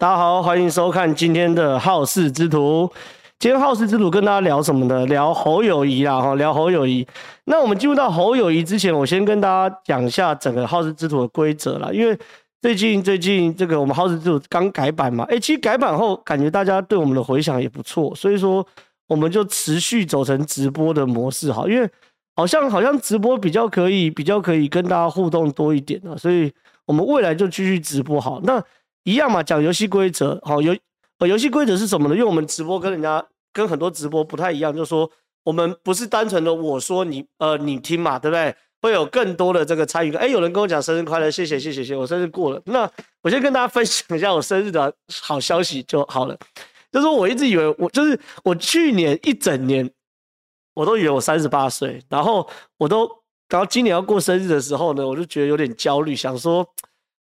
大家好，欢迎收看今天的好事之徒。今天好事之徒跟大家聊什么呢？聊侯友谊啦，哈，聊侯友谊。那我们进入到侯友谊之前，我先跟大家讲一下整个好事之徒的规则啦。因为最近最近这个我们好事之徒刚改版嘛，诶、其实改版后感觉大家对我们的回响也不错，所以说我们就持续走成直播的模式哈。因为好像好像直播比较可以，比较可以跟大家互动多一点啊，所以我们未来就继续直播好。那一样嘛，讲游戏规则，好游呃游戏规则是什么呢？因为我们直播跟人家跟很多直播不太一样，就是说我们不是单纯的我说你呃你听嘛，对不对？会有更多的这个参与感。哎，有人跟我讲生日快乐，谢谢谢谢谢，我生日过了。那我先跟大家分享一下我生日的好消息就好了。就是我一直以为我就是我去年一整年我都以为我三十八岁，然后我都然后今年要过生日的时候呢，我就觉得有点焦虑，想说。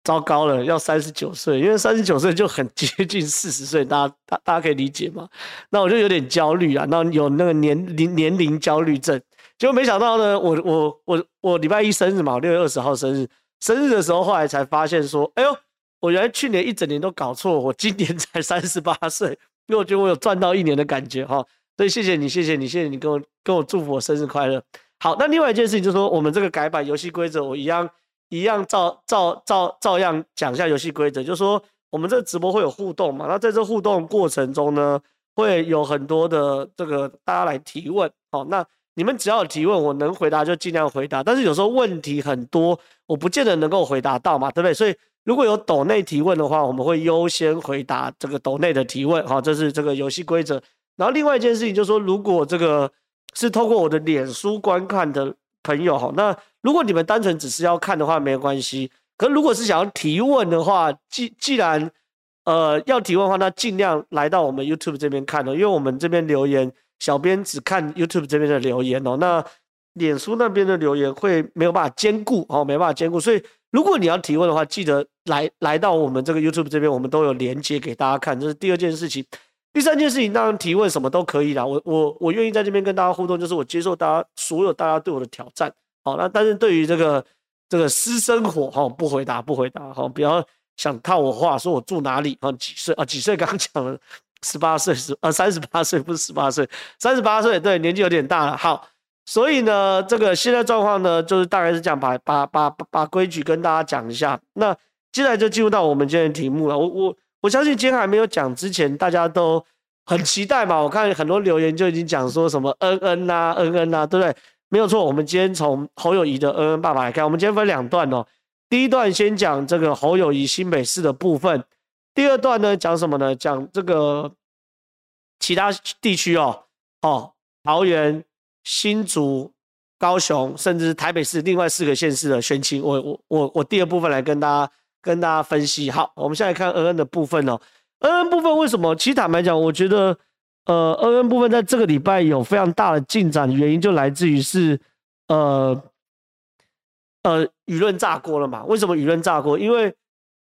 糟糕了，要三十九岁，因为三十九岁就很接近四十岁，大家大大家可以理解吗？那我就有点焦虑啊，那有那个年龄年龄焦虑症，结果没想到呢，我我我我礼拜一生日嘛，六月二十号生日，生日的时候后来才发现说，哎呦，我原来去年一整年都搞错，我今年才三十八岁，因为我觉得我有赚到一年的感觉哈，所以谢谢你，谢谢你，谢谢你跟我跟我祝福我生日快乐。好，那另外一件事情就是说，我们这个改版游戏规则，我一样。一样照照照照样讲一下游戏规则，就是说我们这直播会有互动嘛，那在这互动过程中呢，会有很多的这个大家来提问，好，那你们只要有提问，我能回答就尽量回答，但是有时候问题很多，我不见得能够回答到嘛，对不对？所以如果有抖内提问的话，我们会优先回答这个抖内的提问，好，这是这个游戏规则。然后另外一件事情就是说，如果这个是透过我的脸书观看的。朋友哈，那如果你们单纯只是要看的话，没关系。可如果是想要提问的话，既既然呃要提问的话，那尽量来到我们 YouTube 这边看哦，因为我们这边留言，小编只看 YouTube 这边的留言哦。那脸书那边的留言会没有办法兼顾哦，没办法兼顾。所以如果你要提问的话，记得来来到我们这个 YouTube 这边，我们都有连接给大家看。这是第二件事情。第三件事情，当然提问什么都可以啦。我我我愿意在这边跟大家互动，就是我接受大家所有大家对我的挑战。好，那但是对于这个这个私生活哈，不回答不回答哈，不要想套我话，说我住哪里啊，几岁啊？几岁？刚讲了十八岁是啊，三十八岁不是十八岁，三十八岁对，年纪有点大了。好，所以呢，这个现在状况呢，就是大概是这样，把把把把规矩跟大家讲一下。那接下来就进入到我们今天的题目了。我我。我相信今天还没有讲之前，大家都很期待嘛。我看很多留言就已经讲说什么恩恩呐，恩恩呐，对不对？没有错。我们今天从侯友谊的恩恩爸爸来看，我们今天分两段哦。第一段先讲这个侯友谊新北市的部分，第二段呢讲什么呢？讲这个其他地区哦，哦，桃园、新竹、高雄，甚至台北市另外四个县市的选情，我我我我第二部分来跟大家。跟大家分析，好，我们现在看恩恩的部分哦。恩恩部分为什么？其实坦白讲，我觉得，呃，恩恩部分在这个礼拜有非常大的进展，原因就来自于是，呃，呃，舆论炸锅了嘛。为什么舆论炸锅？因为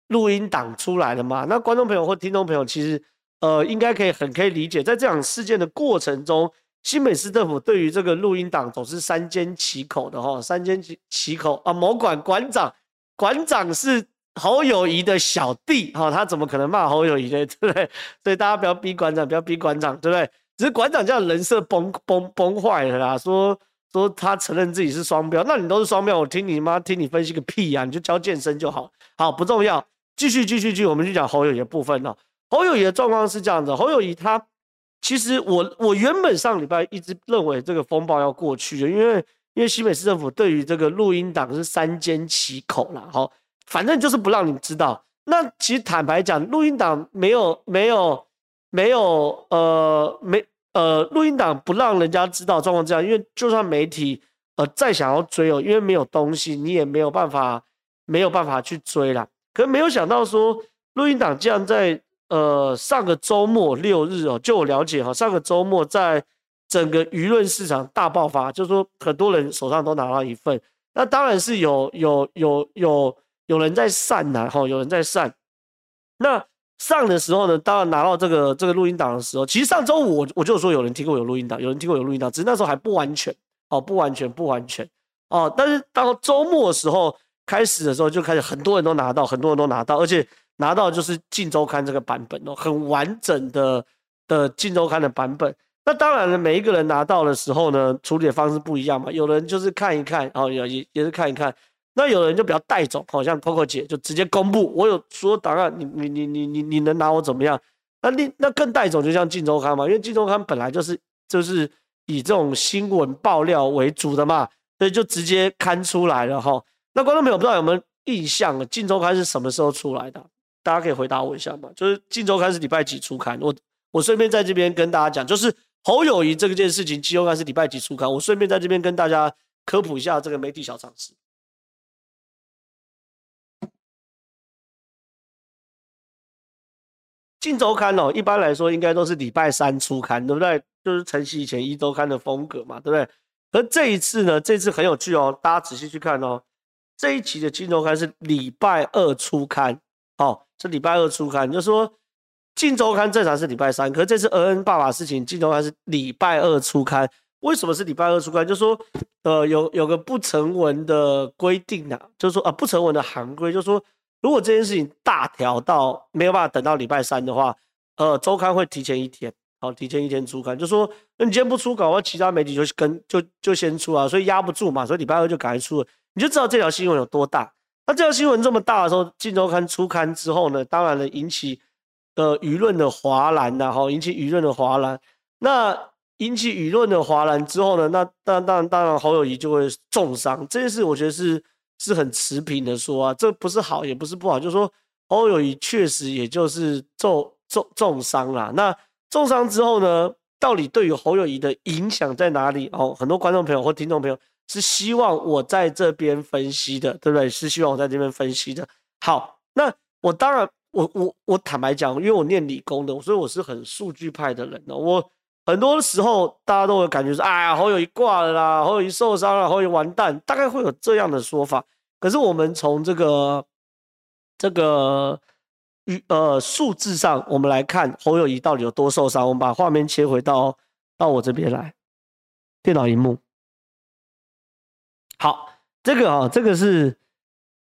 录音档出来了嘛。那观众朋友或听众朋友，其实，呃，应该可以很可以理解，在这场事件的过程中，新北市政府对于这个录音档总是三缄其口的哈，三缄其其口啊。某馆馆长，馆长是。侯友宜的小弟，哈，他怎么可能骂侯友宜呢？对不对？所以大家不要逼馆长，不要逼馆长，对不对？只是馆长这样人设崩崩崩坏了啦，说说他承认自己是双标，那你都是双标，我听你妈听你分析个屁呀、你就教健身就好，好不重要。继续继续继续，我们去讲侯友宜的部分哦。侯友宜的状况是这样的，侯友宜他其实我我原本上礼拜一直认为这个风暴要过去了，因为因为新北市政府对于这个录音档是三缄其口了，好。反正就是不让你知道。那其实坦白讲，录音档没有没有没有呃没呃录音档不让人家知道状况这样，因为就算媒体呃再想要追哦，因为没有东西，你也没有办法没有办法去追啦。可是没有想到说，录音档竟然在呃上个周末六日哦，就我了解哈，上个周末在整个舆论市场大爆发，就是说很多人手上都拿到一份。那当然是有有有。有有人在散呐，哈，有人在散。那上的时候呢，当然拿到这个这个录音档的时候，其实上周五我我就说有人听过有录音档，有人听过有录音档，只是那时候还不完全，哦，不完全，不完全，哦。但是到周末的时候开始的时候，就开始很多人都拿到，很多人都拿到，而且拿到就是《镜周刊》这个版本哦，很完整的的《镜周刊》的版本。那当然了，每一个人拿到的时候呢，处理的方式不一样嘛。有人就是看一看，哦，也也也是看一看。那有人就比较带种，好像 Coco 姐就直接公布，我有所有档案，你你你你你你能拿我怎么样？那另那更带种，就像《镜周刊》嘛，因为《镜周刊》本来就是就是以这种新闻爆料为主的嘛，所以就直接刊出来了哈。那观众朋友不知道有没有印象啊？《镜周刊》是什么时候出来的？大家可以回答我一下嘛。就是《镜周刊》是礼拜几出刊？我我顺便在这边跟大家讲，就是。侯友宜这件事情，镜周刊是礼拜几出刊？我顺便在这边跟大家科普一下这个媒体小常识。镜周刊哦，一般来说应该都是礼拜三出刊，对不对？就是晨曦以前一周刊的风格嘛，对不对？而这一次呢，这次很有趣哦，大家仔细去看哦，这一期的镜周刊是礼拜二出刊，哦，是礼拜二出刊，就是说。镜周刊正常是礼拜三，可是这次恩恩爸爸事情，镜周刊是礼拜二出刊。为什么是礼拜二出刊？就是说，呃，有有个不成文的规定啊，就是说啊，不成文的行规，就是说，如果这件事情大条到没有办法等到礼拜三的话，呃，周刊会提前一天，好，提前一天出刊。就说，那你今天不出稿，我其他媒体就跟就就先出啊，所以压不住嘛，所以礼拜二就赶快出了。你就知道这条新闻有多大。那这条新闻这么大的时候，镜周刊出刊之后呢，当然了，引起。呃，舆论的哗然呐，哈，引起舆论的哗然。那引起舆论的哗然之后呢，那当当然当然侯友宜就会重伤。这件事我觉得是是很持平的说啊，这不是好也不是不好，就是说侯友宜确实也就是重重重伤啦。那重伤之后呢，到底对于侯友宜的影响在哪里？哦，很多观众朋友或听众朋友是希望我在这边分析的，对不对？是希望我在这边分析的。好，那我当然。我我我坦白讲，因为我念理工的，所以我是很数据派的人。我很多时候大家都会感觉说，哎呀，侯友谊挂了啦，侯友谊受伤了，侯友谊完蛋，大概会有这样的说法。可是我们从这个这个呃数字上，我们来看侯友谊到底有多受伤。我们把画面切回到到我这边来，电脑荧幕。好，这个啊，这个是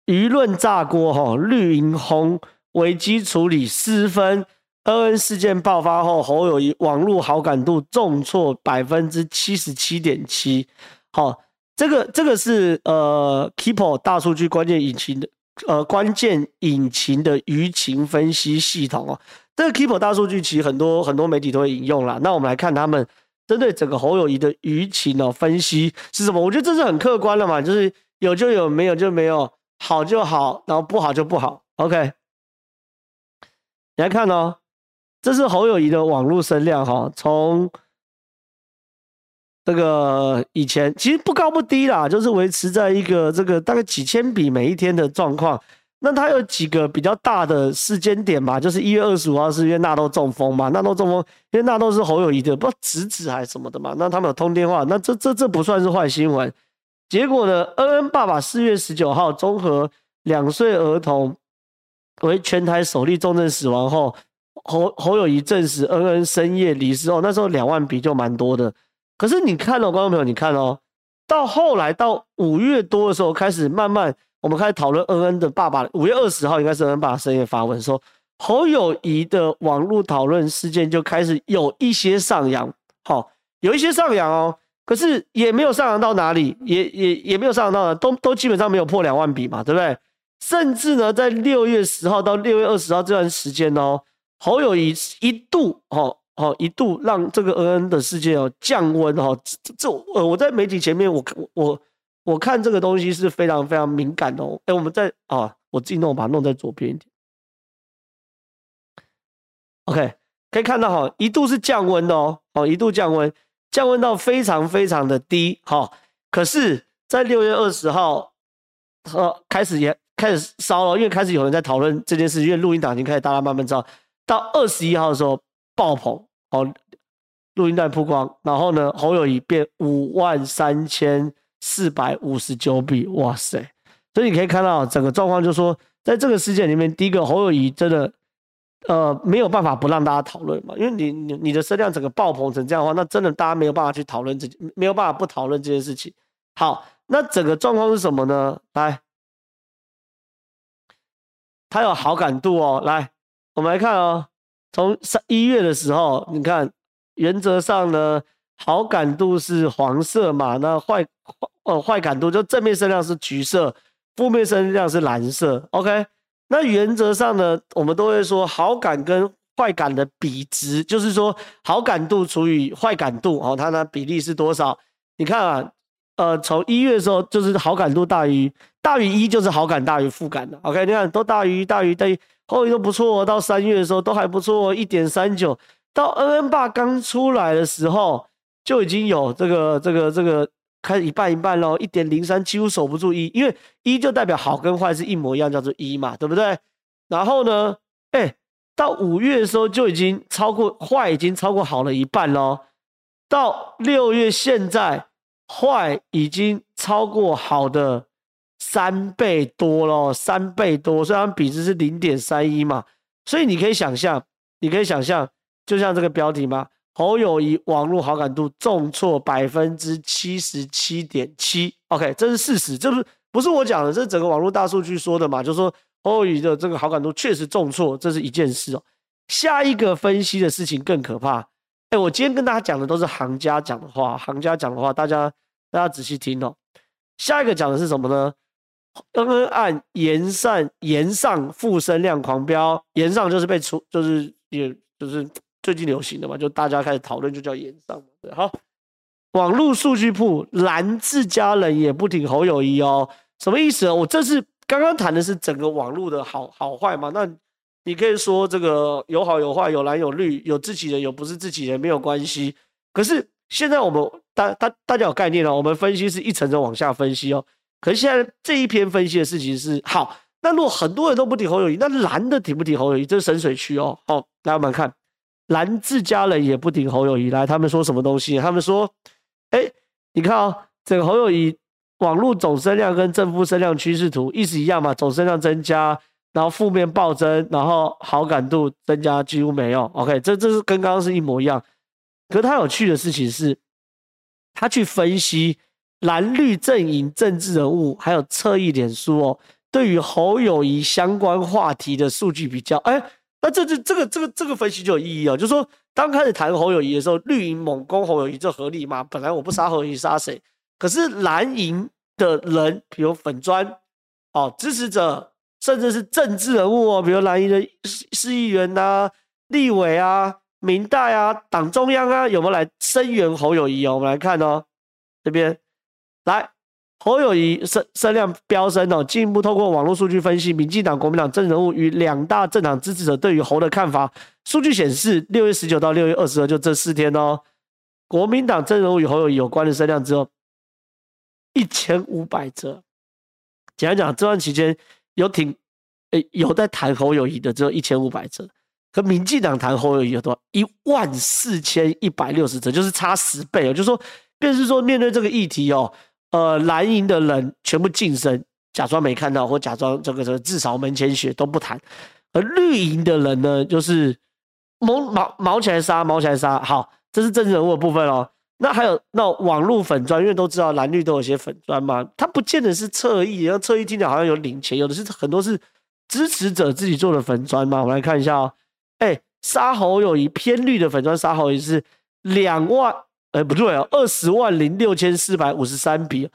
舆论炸锅哈，绿营轰。危机处理失分，恩恩事件爆发后，侯友宜网络好感度重挫百分之七十七点七。好，这个这个是呃 Keepo 大数据关键引擎的呃关键引擎的舆情分析系统哦。这个 Keepo 大数据其实很多很多媒体都会引用啦。那我们来看他们针对整个侯友谊的舆情哦分析是什么？我觉得这是很客观的嘛，就是有就有，没有就没有，好就好，然后不好就不好。OK。你来看哦，这是侯友宜的网络声量哈，从这个以前其实不高不低啦，就是维持在一个这个大概几千笔每一天的状况。那它有几个比较大的时间点吧，就是一月二十五号是因为纳豆中风嘛，纳豆中风，因为纳豆是侯友宜的，不知道侄子还是什么的嘛，那他们有通电话，那这这这不算是坏新闻。结果呢，恩恩爸爸四月十九号综合两岁儿童。为全台首例重症死亡后，侯侯友宜证实恩恩深夜离世后，那时候两万笔就蛮多的。可是你看哦，观众朋友，你看哦，到后来到五月多的时候，开始慢慢我们开始讨论恩恩的爸爸。五月二十号应该是恩恩爸爸深夜发文说，侯友宜的网络讨论事件就开始有一些上扬，好，有一些上扬哦，可是也没有上扬到哪里，也也也没有上扬到哪，都都基本上没有破两万笔嘛，对不对？甚至呢，在六月十号到六月二十号这段时间哦，侯友一一度哦哦一度让这个恩恩的事件哦降温哦，这这呃我在媒体前面我我我看这个东西是非常非常敏感的哦。哎，我们在啊，我自己弄把它弄在左边一点。OK，可以看到哈，一度是降温的哦，哦一度降温，降温到非常非常的低哈。可是，在六月二十号呃开始也。开始烧了，因为开始有人在讨论这件事，因为录音档已经开始大家慢慢知道。到二十一号的时候爆棚，哦，录音带曝光，然后呢，侯友谊变五万三千四百五十九笔，哇塞！所以你可以看到整个状况，就是说，在这个事件里面，第一个侯友谊真的，呃，没有办法不让大家讨论嘛，因为你你你的声量整个爆棚成这样的话，那真的大家没有办法去讨论这，没有办法不讨论这件事情。好，那整个状况是什么呢？来。他有好感度哦。来，我们来看哦，从三一月的时候，你看，原则上呢，好感度是黄色嘛，那坏呃坏感度就正面声量是橘色，负面声量是蓝色。OK，那原则上呢，我们都会说好感跟坏感的比值，就是说好感度除以坏感度哦，它的比例是多少？你看啊。呃，从一月的时候，就是好感度大于大于一，就是好感大于负感的。OK，你看都大于大于大于，后面都不错。到三月的时候都还不错，一点三九。到 N N 八刚出来的时候，就已经有这个这个这个开始一半一半喽，一点零三几乎守不住一，因为一就代表好跟坏是一模一样，叫做一嘛，对不对？然后呢，哎，到五月的时候就已经超过坏，已经超过好了一半喽。到六月现在。坏已经超过好的三倍多了，三倍多，虽然比值是零点三一嘛，所以你可以想象，你可以想象，就像这个标题嘛，侯友谊网络好感度重挫百分之七十七点七，OK，这是事实，这不是不是我讲的，这是整个网络大数据说的嘛，就是说侯友谊的这个好感度确实重挫，这是一件事哦。下一个分析的事情更可怕。哎，我今天跟大家讲的都是行家讲的话，行家讲的话，大家大家仔细听哦。下一个讲的是什么呢？恩恩案炎上炎上附身量狂飙，炎上就是被出，就是也就是最近流行的嘛，就大家开始讨论，就叫炎上。对，好，网络数据库蓝自家人也不挺侯友谊哦，什么意思呢？我这是刚刚谈的是整个网络的好好坏嘛，那。你可以说这个有好有坏，有蓝有绿，有自己人有不是自己人，没有关系。可是现在我们大大大家有概念了，我们分析是一层层往下分析哦。可是现在这一篇分析的事情是好，那如果很多人都不提侯友谊，那蓝的提不提侯友谊？这是深水区哦。好，来我们看蓝自家人也不挺侯友谊，来他们说什么东西？他们说，哎，你看哦，这个侯友谊网络总声量跟正负声量趋势图意思一样嘛？总声量增加。然后负面暴增，然后好感度增加几乎没有。OK，这这是跟刚刚是一模一样。可是他有趣的事情是，他去分析蓝绿阵营政治人物还有侧翼脸书哦，对于侯友宜相关话题的数据比较。哎，那这这这个这个这个分析就有意义哦。就是说，刚开始谈侯友宜的时候，绿营猛攻侯友宜，这合理吗？本来我不杀侯友宜杀谁？可是蓝营的人，比如粉砖哦，支持者。甚至是政治人物哦，比如蓝营的市议员呐、立委啊、民代啊、党中央啊，有没有来声援侯友谊哦？我们来看哦，这边来侯友谊声声量飙升哦，进一步透过网络数据分析，民进党、国民党政人物与两大政党支持者对于侯的看法。数据显示，六月十九到六月二十二，就这四天哦，国民党政人物与侯友谊有关的声量只有一千五百则。简单讲，这段期间。有挺，诶，有在谈侯友谊的只有一千五百则，和民进党谈侯友宜有多少？一万四千一百六十则，就是差十倍哦。就是说，便是说面对这个议题哦，呃，蓝营的人全部噤声，假装没看到，或假装这个这个至少门前雪都不谈；而绿营的人呢，就是毛毛毛起来杀，毛起来杀。好，这是政治人物的部分哦。那还有那网络粉专，因为都知道蓝绿都有些粉专嘛，它不见得是侧翼，然后侧翼听起来好像有领钱，有的是很多是支持者自己做的粉专嘛。我们来看一下哦，哎，杀侯友谊偏绿的粉砖，杀侯友谊是两万，哎不对哦，二十万零六千四百五十三笔，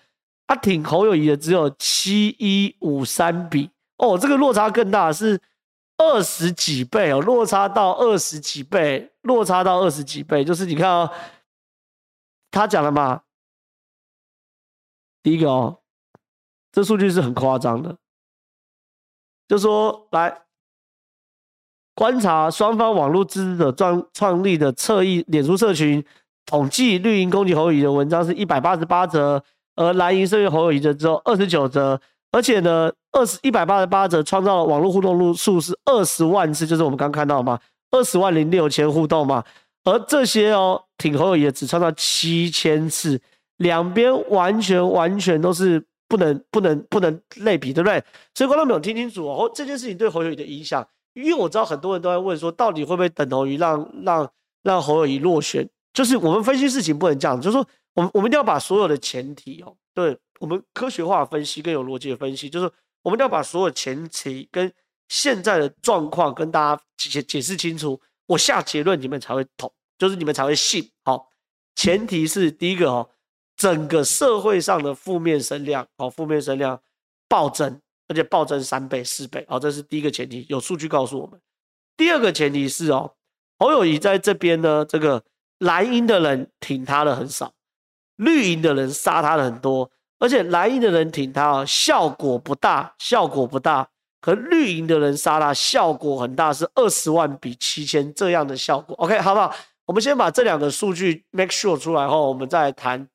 他挺侯友谊的只有七一五三笔哦，这个落差更大，是二十几倍哦，落差到二十几倍，落差到二十几倍，就是你看哦。他讲了嘛？第一个哦，这数据是很夸张的，就说来观察双方网络支持者创创立的侧翼脸书社群，统计绿营攻击侯友宜的文章是一百八十八则，而蓝营声援侯友宜的只有二十九则，而且呢，二十一百八十八则创造的网络互动数是二十万次，就是我们刚看到嘛，二十万零六千互动嘛。而这些哦，挺侯友宜只创造七千次，两边完全完全都是不能不能不能类比，对不对？所以观众朋友听清楚哦，这件事情对侯友宜的影响，因为我知道很多人都在问说，到底会不会等同于让让让侯友谊落选？就是我们分析事情不能这样，就是说我们我们一定要把所有的前提哦，对我们科学化分析更有逻辑的分析，就是我们一定要把所有前提跟现在的状况跟大家解解释清楚，我下结论你们才会懂，就是你们才会信。好，前提是第一个哦，整个社会上的负面声量，哦，负面声量暴增，而且暴增三倍四倍，哦，这是第一个前提，有数据告诉我们。第二个前提是哦，侯友谊在这边呢，这个蓝营的人挺他的很少，绿营的人杀他的很多。而且蓝营的人挺他啊，效果不大，效果不大。可绿营的人杀他，效果很大，是二十万比七千这样的效果。OK，好不好？我们先把这两个数据 make sure 出来后，我们再谈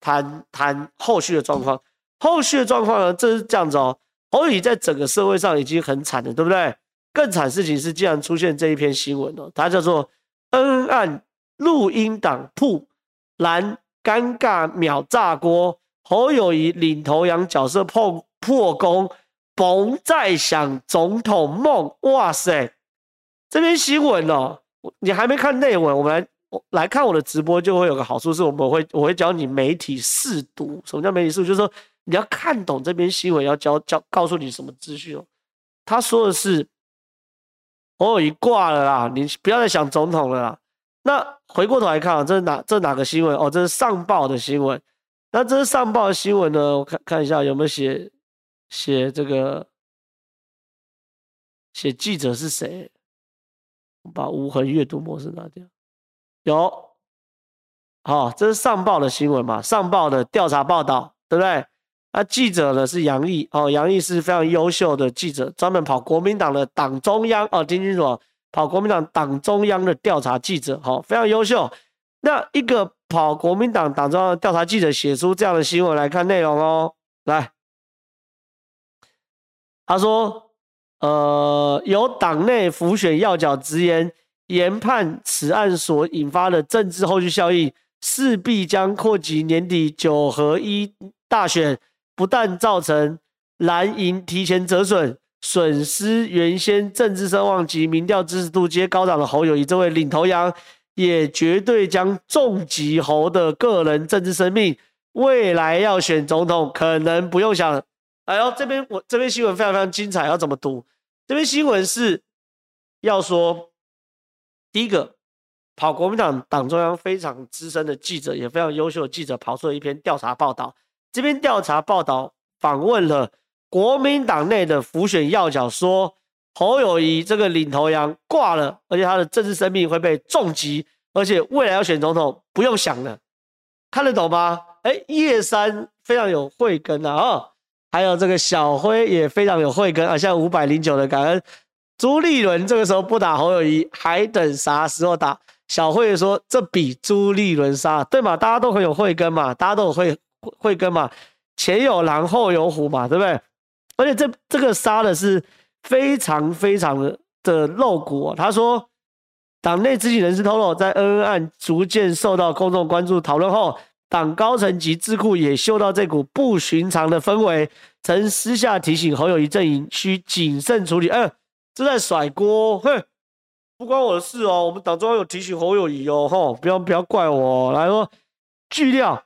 谈谈后续的状况。后续的状况呢，这是这样子哦。侯友在整个社会上已经很惨了，对不对？更惨事情是，竟然出现这一篇新闻哦，它叫做恩案录音档曝蓝尴尬秒炸锅。侯友谊领头羊角色破破功，甭再想总统梦。哇塞，这篇新闻哦，你还没看内文，我们来来看我的直播就会有个好处，是我们会我会教你媒体识读。什么叫媒体识读？就是说你要看懂这篇新闻，要教教告诉你什么资讯哦。他说的是哦，已挂了啦，你不要再想总统了啦。那回过头来看啊，这是哪这是哪个新闻？哦，这是上报的新闻。那这是上报的新闻呢？我看看一下有没有写写这个写记者是谁？把无痕阅读模式拿掉。有，好，这是上报的新闻嘛？上报的调查报道，对不对？那记者呢是杨毅哦，杨毅是非常优秀的记者，专门跑国民党的党中央哦，听清楚，跑国民党党中央的调查记者，好，非常优秀。那一个。跑国民党党中央调查记者写出这样的新闻来看内容哦，来，他说，呃，有党内辅选要角直言，研判此案所引发的政治后续效应，势必将扩及年底九合一大选，不但造成蓝营提前折损，损失原先政治声望及民调支持度皆高涨的侯友宜这位领头羊。也绝对将重击侯的个人政治生命，未来要选总统，可能不用想。哎呦，这边我这边新闻非常非常精彩，要怎么读？这边新闻是要说，第一个，跑国民党党中央非常资深的记者，也非常优秀的记者，跑出了一篇调查报道。这边调查报道访问了国民党内的辅选要角，说。侯友谊这个领头羊挂了，而且他的政治生命会被重击，而且未来要选总统不用想了，看得懂吗？哎，叶珊非常有慧根啊，哦，还有这个小辉也非常有慧根啊，像五百零九的感恩朱立伦这个时候不打侯友谊，还等啥时候打？小辉说这比朱立伦杀，对嘛？大家都很有慧根嘛，大家都有慧慧根嘛，前有狼后有虎嘛，对不对？而且这这个杀的是。非常非常的的露骨哦。他说，党内知情人士透露，在恩恩案逐渐受到公众关注讨论后，党高层及智库也嗅到这股不寻常的氛围，曾私下提醒侯友谊阵营需谨慎处理。哎，这在甩锅，哼，不关我的事哦。我们党中央有提醒侯友谊哦，吼，不要不要怪我。来说，据料，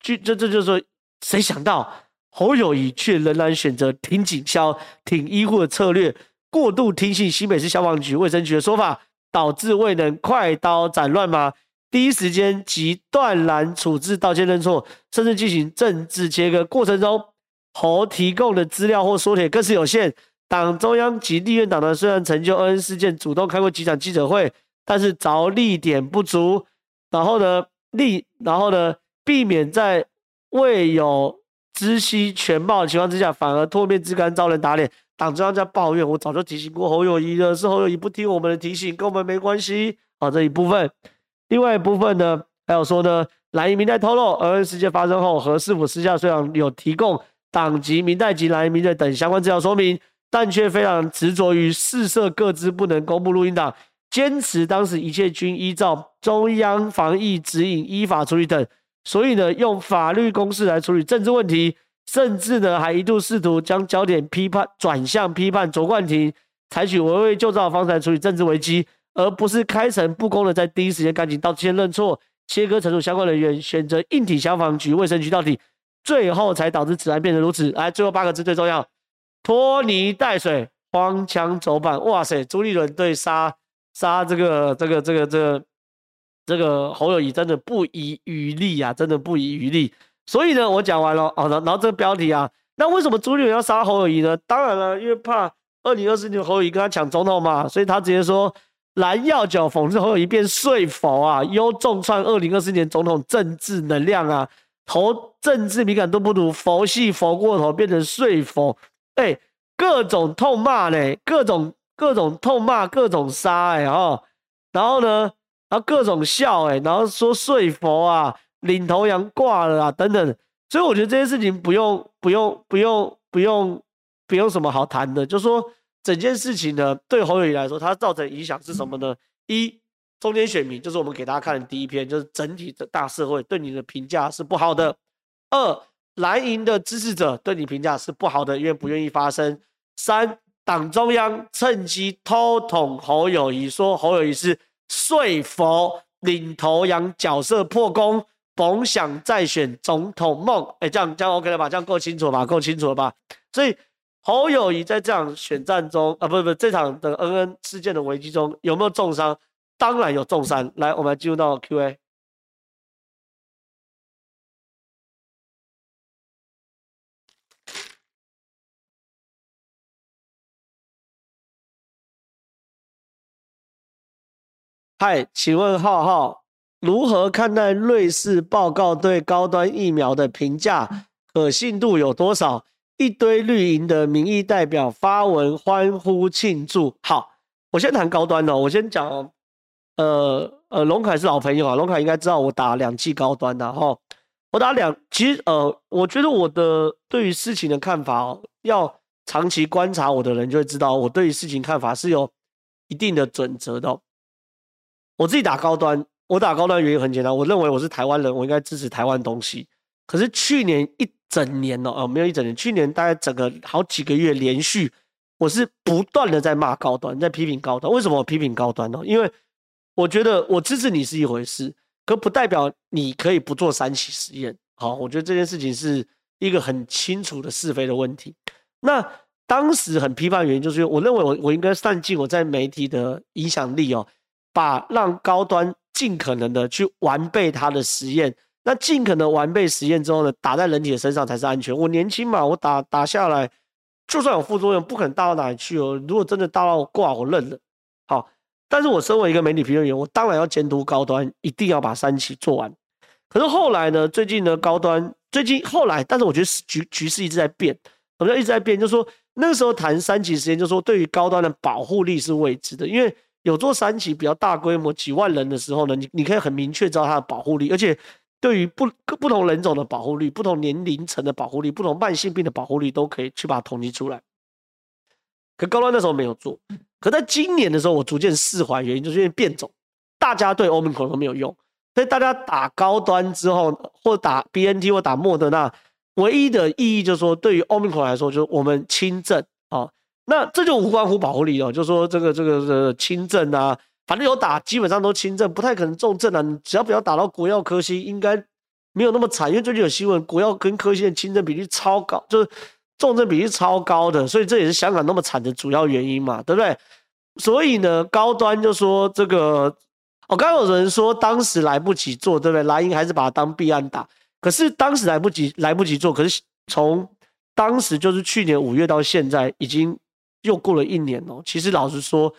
就，这这就是说，谁想到？侯友谊却仍然选择挺警消、挺医护的策略，过度听信新北市消防局、卫生局的说法，导致未能快刀斩乱麻，第一时间即断然处置、道歉认错，甚至进行政治切割过程中，侯提供的资料或说帖更是有限。党中央及立院党团虽然曾就恩恩事件主动开过几场记者会，但是着力点不足。然后呢，立然后呢，避免在未有知悉全貌的情况之下，反而唾面之干，遭人打脸。党中央在抱怨，我早就提醒过侯友谊了，是侯友谊不听我们的提醒，跟我们没关系。好，这一部分，另外一部分呢，还有说呢，蓝营民代透露，恩恩事件发生后，何师傅私下虽然有提供党籍民代及蓝营民代等相关资料说明，但却非常执着于事涉各资不能公布录音档，坚持当时一切均依照中央防疫指引依法处理等。所以呢，用法律公式来处理政治问题，甚至呢，还一度试图将焦点批判转向批判卓冠廷，采取围魏救赵的方式来处理政治危机，而不是开诚布公的在第一时间赶紧道歉认错，切割惩处相关人员，选择硬挺消防局、卫生局到底，最后才导致此案变成如此。来，最后八个字最重要：拖泥带水，荒腔走板，哇塞！朱立伦对杀杀这个这个这个这个这个侯友宜真的不遗余力啊，真的不遗余力。所以呢，我讲完了哦，然后这个标题啊，那为什么朱立伦要杀侯友宜呢？当然了，因为怕二零二四年侯友宜跟他抢总统嘛，所以他直接说蓝药酒讽刺侯友宜变睡佛啊，优重创二零二四年总统政治能量啊，投政治敏感度不足，佛系佛过头变成睡佛，哎、各种痛骂呢，各种各种痛骂，各种杀哎哦，然后呢，然后各种笑哎，然后说睡佛啊，领头羊挂了啊等等，所以我觉得这些事情不用不用不用不用不用什么好谈的，就说整件事情呢，对侯友谊来说，它造成影响是什么呢？一，中间选民就是我们给大家看的第一篇，就是整体的大社会对你的评价是不好的。二，蓝营的支持者对你评价是不好的，因为不愿意发声。三，党中央趁机偷捅侯友谊，说侯友谊是说服领头羊角色破功，甭想再选总统梦。哎、这样这样 OK 了吧？这样够清楚了吧？够清楚了吧？所以侯友谊在这场选战中啊，不不，这场的恩恩事件的危机中有没有重伤？当然有重伤。来，我们进入到 Q&A。嗨，请问浩浩如何看待瑞士报告对高端疫苗的评价？可信度有多少？一堆绿营的民意代表发文欢呼庆祝。好，我先谈高端哦。我先讲，呃呃，龙凯是老朋友啊，龙凯应该知道我打两剂高端的哈。我打两，其实呃，我觉得我的对于事情的看法哦，要长期观察我的人就会知道，我对于事情看法是有一定的准则的。我自己打高端，我打高端原因很简单，我认为我是台湾人，我应该支持台湾东西。可是去年一整年哦，哦，没有一整年，去年大概整个好几个月连续，我是不断的在骂高端，在批评高端。为什么我批评高端呢？因为我觉得我支持你是一回事，可不代表你可以不做三期实验。好，我觉得这件事情是一个很清楚的是非的问题。那当时很批判的原因，就是我认为我我应该善尽我在媒体的影响力哦。把让高端尽可能的去完备它的实验，那尽可能完备实验之后呢，打在人体的身上才是安全。我年轻嘛，我打打下来，就算有副作用，不可能大到哪里去哦。如果真的大到挂，我认了。好，但是我身为一个媒体评论员，我当然要监督高端，一定要把三期做完。可是后来呢，最近呢，高端最近后来，但是我觉得局局势一直在变，我们一直在变，就是说那个时候谈三期实验，就是说对于高端的保护力是未知的，因为。有做三期比较大规模几万人的时候呢，你你可以很明确知道它的保护力，而且对于不不同人种的保护力、不同年龄层的保护力、不同慢性病的保护力，都可以去把它统计出来。可高端那时候没有做，可在今年的时候，我逐渐释怀，原因就是因为变种，大家对欧米克都没有用，所以大家打高端之后，或打 BNT 或打莫德纳，唯一的意义就是说，对于欧米克来说，就是我们轻症啊。那这就无关乎保护力哦，就说这个这个这个轻症啊，反正有打基本上都轻症，不太可能重症啊。只要不要打到国药科兴，应该没有那么惨。因为最近有新闻，国药跟科兴的轻症比例超高，就是重症比例超高的，所以这也是香港那么惨的主要原因嘛，对不对？所以呢，高端就说这个，我刚有人说当时来不及做，对不对？蓝营还是把它当弊案打，可是当时来不及来不及做，可是从当时就是去年五月到现在已经。又过了一年哦，其实老实说，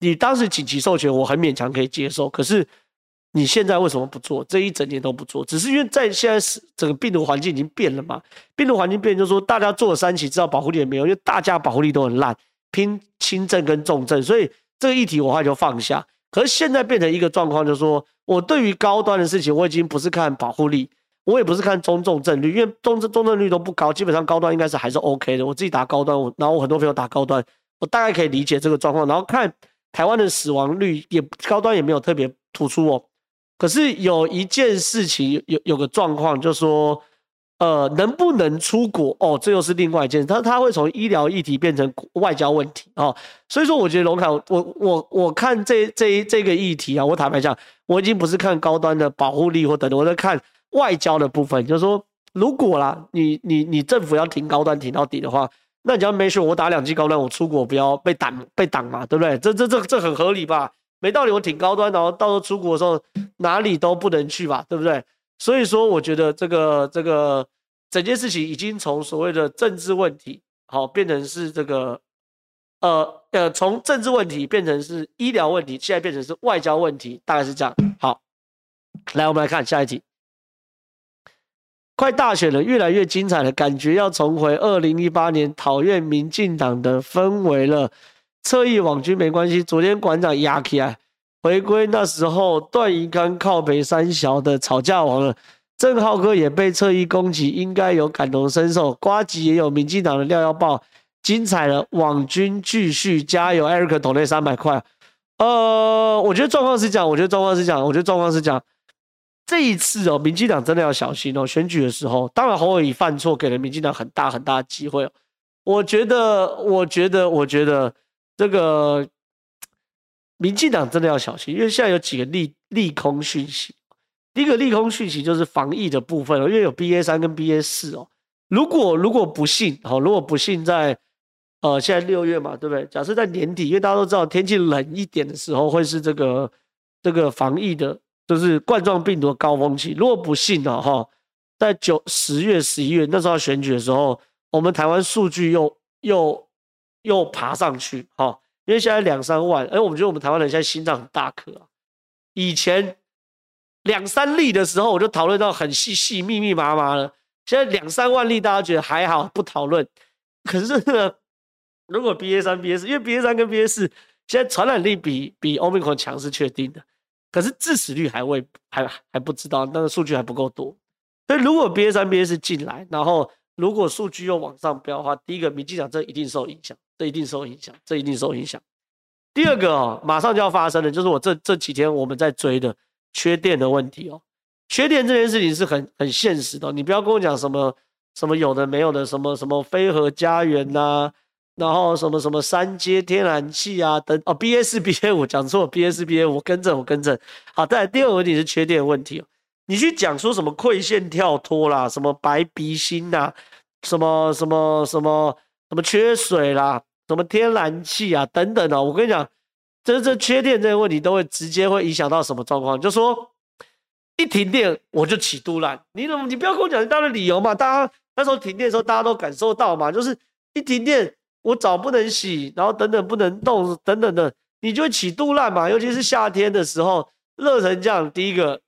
你当时紧急授权，我很勉强可以接受。可是你现在为什么不做？这一整年都不做，只是因为在现在是整个病毒环境已经变了嘛？病毒环境变，就是说大家做了三期，知道保护力也没有，因为大家保护力都很烂，拼轻症跟重症，所以这个议题我后来就放下。可是现在变成一个状况，就是说我对于高端的事情，我已经不是看保护力。我也不是看中重症率，因为中症重症率都不高，基本上高端应该是还是 OK 的。我自己打高端，我然后我很多朋友打高端，我大概可以理解这个状况。然后看台湾的死亡率也高端也没有特别突出哦。可是有一件事情有有个状况，就是说呃能不能出国哦，这又是另外一件事。它它会从医疗议题变成外交问题哦。所以说我觉得龙凯，我我我看这这这个议题啊，我坦白讲，我已经不是看高端的保护力或等等，我在看。外交的部分，就是说，如果啦，你你你政府要挺高端挺到底的话，那你要 make sure 我打两剂高端，我出国不要被挡被挡嘛，对不对？这这这这很合理吧？没道理我挺高端，然后到时候出国的时候哪里都不能去吧，对不对？所以说，我觉得这个这个整件事情已经从所谓的政治问题，好变成是这个。呃呃，从政治问题变成是医疗问题，现在变成是外交问题，大概是这样。好，来，我们来看下一题。快大选了，越来越精彩了，感觉要重回二零一八年讨厌民进党的氛围了。侧翼网军没关系，昨天馆长压起来，回归那时候段宜康靠北三小的吵架王了。郑浩哥也被侧翼攻击，应该有感同身受。瓜吉也有民进党的料要爆。精彩了，网军继续加油，Eric 投那三百块。呃，我觉得状况是这样，我觉得状况是这样，我觉得状况是这样。这一次哦，民进党真的要小心哦。选举的时候，当然侯友宜犯错，给了民进党很大很大的机会哦。我觉得，我觉得，我觉得这个民进党真的要小心，因为现在有几个利利空讯息。第一个利空讯息就是防疫的部分哦，因为有 BA 三跟 BA 四哦。如果如果不幸哦，如果不幸在呃，现在六月嘛，对不对？假设在年底，因为大家都知道天气冷一点的时候，会是这个这个防疫的，就是冠状病毒的高峰期。如果不幸的哈，在九十月、十一月那时候选举的时候，我们台湾数据又又又爬上去哈，因为现在两三万，哎，我们觉得我们台湾人现在心脏很大颗啊。以前两三例的时候，我就讨论到很细细、密密麻麻的，现在两三万例，大家觉得还好，不讨论。可是呢？如果 BA 三、BA 四，因为 BA 三跟 BA 四现在传染力比比 Omicron 强是确定的，可是致死率还未还还不知道，那个数据还不够多。所以如果 BA 三、BA 四进来，然后如果数据又往上飙的话，第一个民进党这一定受影响，这一定受影响，这一定受影响。第二个哦，马上就要发生的，就是我这这几天我们在追的缺电的问题哦。缺电这件事情是很很现实的，你不要跟我讲什么什么有的没有的，什么什么飞核家园呐、然后什么什么三阶天然气啊等哦，B S B A 五讲错，B S B A 五更正我更正。好，再来第二个问题是缺电问题，你去讲说什么馈线跳脱啦，什么白鼻心呐，什么什么什么什么缺水啦，什么天然气啊等等的，我跟你讲，这这缺电这个问题都会直接会影响到什么状况？就说一停电我就起杜烂，你怎么你不要跟我讲一大堆理由嘛？大家那时候停电的时候大家都感受到嘛，就是一停电。我澡不能洗，然后等等不能动，等等的，你就会起肚烂嘛。尤其是夏天的时候，热成这样，第一个，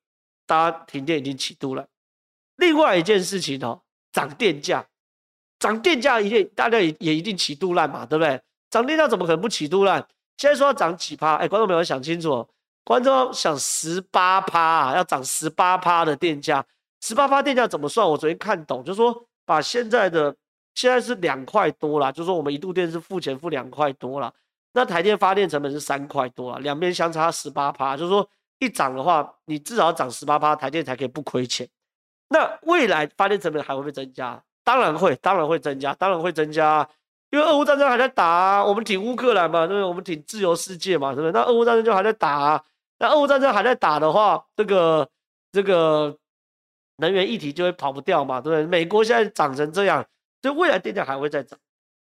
大家停电已经起肚烂。另外一件事情哦，涨电价，涨电价一定大家也也一定起肚烂嘛，对不对？涨电价怎么可能不起肚烂？现在说要涨几趴？哎，观众朋友想清楚，观众想十八趴啊，要涨十八趴的电价，十八趴电价怎么算？我昨天看懂，就是说把现在的。现在是两块多啦，就说我们一度电是付钱付两块多啦。那台电发电成本是三块多啦，两边相差十八趴，就是说一涨的话，你至少涨十八趴，台电才可以不亏钱。那未来发电成本还会不会增加？当然会，当然会增加，当然会增加，因为俄乌战争还在打啊，我们挺乌克兰嘛，对不对？我们挺自由世界嘛，对不对？那俄乌战争就还在打啊，那俄乌战争还在打的话，这个这个能源议题就会跑不掉嘛，对不对？美国现在涨成这样。所以未来电价还会再涨，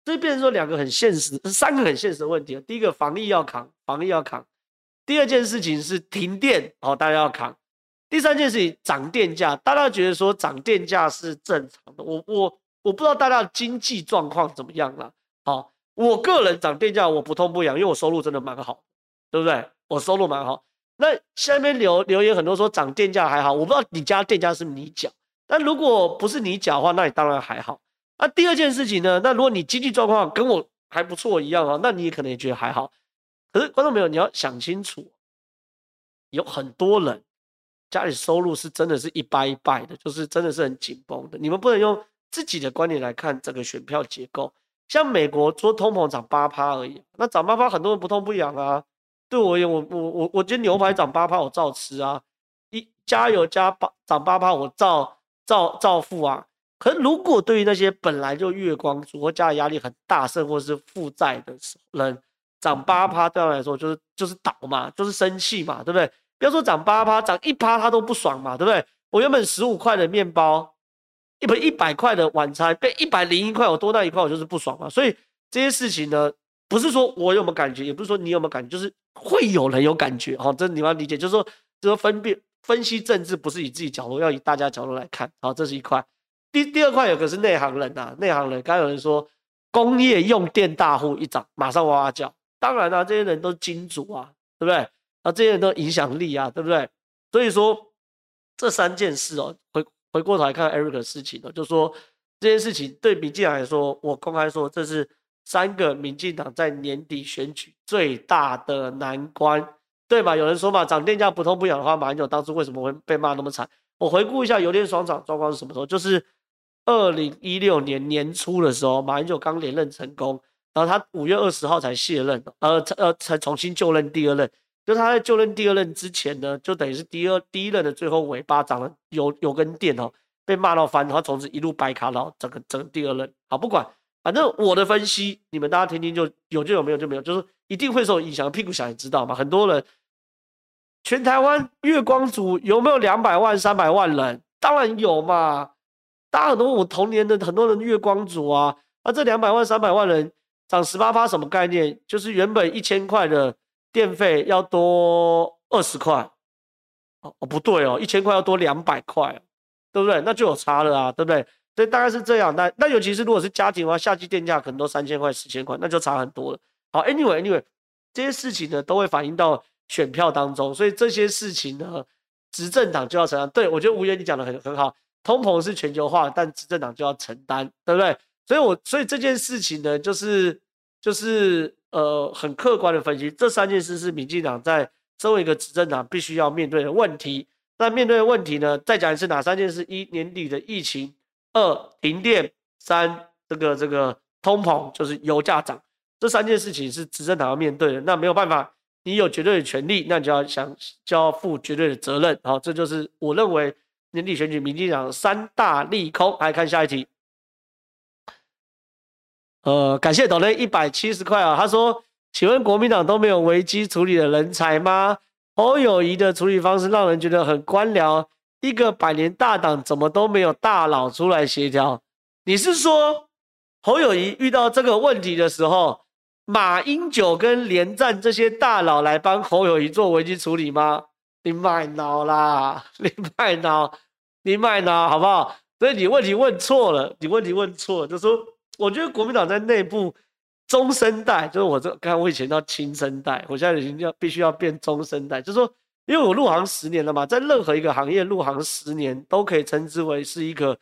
所以变成说两个很现实，三个很现实的问题。第一个防疫要扛，防疫要扛；第二件事情是停电，哦，大家要扛；第三件事情涨电价，大家觉得说涨电价是正常的。我我我不知道大家的经济状况怎么样了。好，我个人涨电价我不痛不痒，因为我收入真的蛮好，对不对？我收入蛮好。那下面留留言很多说涨电价还好，我不知道你家电价是不是你缴，但如果不是你缴的话，那你当然还好。那、第二件事情呢？那如果你经济状况跟我还不错一样啊，那你也可能也觉得还好。可是观众朋友，你要想清楚，有很多人家里收入是真的是一掰一掰的，就是真的是很紧绷的。你们不能用自己的观点来看这个选票结构。像美国说通膨涨八趴而已，那涨八趴很多人不痛不痒啊。对我而言，我我我我今天牛排涨八趴，我照吃啊。一加油加八涨八趴，我照照照付啊。可是，如果对于那些本来就月光族或家里压力很大，甚或是负债的人，涨八趴对他来说就是就是倒嘛，就是生气嘛，对不对？不要说涨八趴，涨一趴他都不爽嘛，对不对？我原本十五块的面包，一本一百块的晚餐被一百零一块，我多那一块我就是不爽嘛。所以这些事情呢，不是说我有没有感觉，也不是说你有没有感觉，就是会有人有感觉。好，这你要理解，就是说这个分辨分析政治不是以自己角度，要以大家角度来看。好，这是一块。第第二块有个是内行人呐，内行人刚有人说工业用电大户一涨，马上哇哇叫。当然啦、啊，这些人都是金主啊，对不对？啊，这些人都影响力啊，对不对？所以说这三件事哦，回回过头来看 Eric 的事情哦，就说这件事情对民进党来说，我公开说这是三个民进党在年底选举最大的难关，对吧？有人说嘛，涨电价不痛不痒的话，马英九当初为什么会被骂那么惨？我回顾一下油电双涨状况是什么时候？就是二零一六年年初的时候，马英九刚连任成功。然后他五月二十号才卸任，呃，呃，才重新就任第二任。就是他在就任第二任之前呢，就等于是第二第一任的最后尾巴长了有有根电哦，被骂到翻，然后从此一路白卡，然后整个整个第二任。好，不管，反正我的分析，你们大家听听就有就有，没有就没有，就是一定会受影响。屁股想也知道嘛，很多人，全台湾月光族有没有两百万、三百万人？当然有嘛。大家很多我童年的很多人月光族啊，那这两百万、三百万人。涨十八趴什么概念？就是原本一千块的电费要多二十块，哦哦不对哦，一千块要多两百块，对不对？那就有差了啊，对不对？所以大概是这样。那那尤其是如果是家庭的话，夏季电价可能都三千块、四千块，那就差很多了。好，anyway anyway，这些事情呢都会反映到选票当中，所以这些事情呢，执政党就要承担。对，我觉得吴言你讲的很很好，通膨是全球化，但执政党就要承担，对不对？所以我，所以这件事情呢，就是就是呃，很客观的分析，这三件事是民进党在作为一个执政党必须要面对的问题。那面对的问题呢，再讲一次，哪三件事？一年底的疫情，二停电，三这个这个通膨，就是油价涨。这三件事情是执政党要面对的。那没有办法，你有绝对的权利，那你就要想就要负绝对的责任。好，这就是我认为年底选举民进党三大利空。来看下一题。呃，感谢抖内一百七十块啊。他说：“请问国民党都没有危机处理的人才吗？侯友谊的处理方式让人觉得很官僚。一个百年大党怎么都没有大佬出来协调？你是说侯友谊遇到这个问题的时候，马英九跟连战这些大佬来帮侯友谊做危机处理吗？你卖脑啦！你卖脑！你卖脑好不好？所以你问题问错了，你问题问错了，就说。”我觉得国民党在内部中生代，就是我这刚我以前叫新生代，我现在已经要必须要变中生代，就说，因为我入行十年了嘛，在任何一个行业入行十年，都可以称之为是一个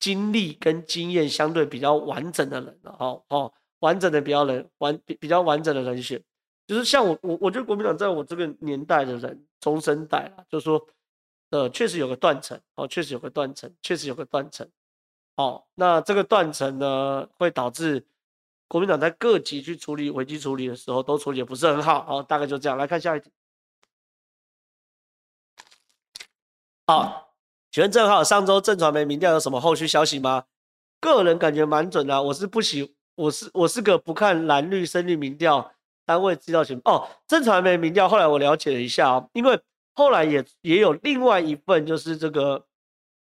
经历跟经验相对比较完整的人，哦哦，完整的比较人完比较完整的人选，就是像我我我觉得国民党在我这个年代的人中生代啊，就是说，呃，确实有个断层，哦，确实有个断层，确实有个断层。哦，那这个断层呢，会导致国民党在各级去处理危机处理的时候，都处理的不是很好。好，大概就这样。来看下一题。好，请问正浩，上周震传媒民调有什么后续消息吗？个人感觉蛮准的，我是不喜，我是我是个不看蓝绿深绿民调单位资料型。哦，正传媒民调后来我了解了一下哦，因为后来也也有另外一份，就是这个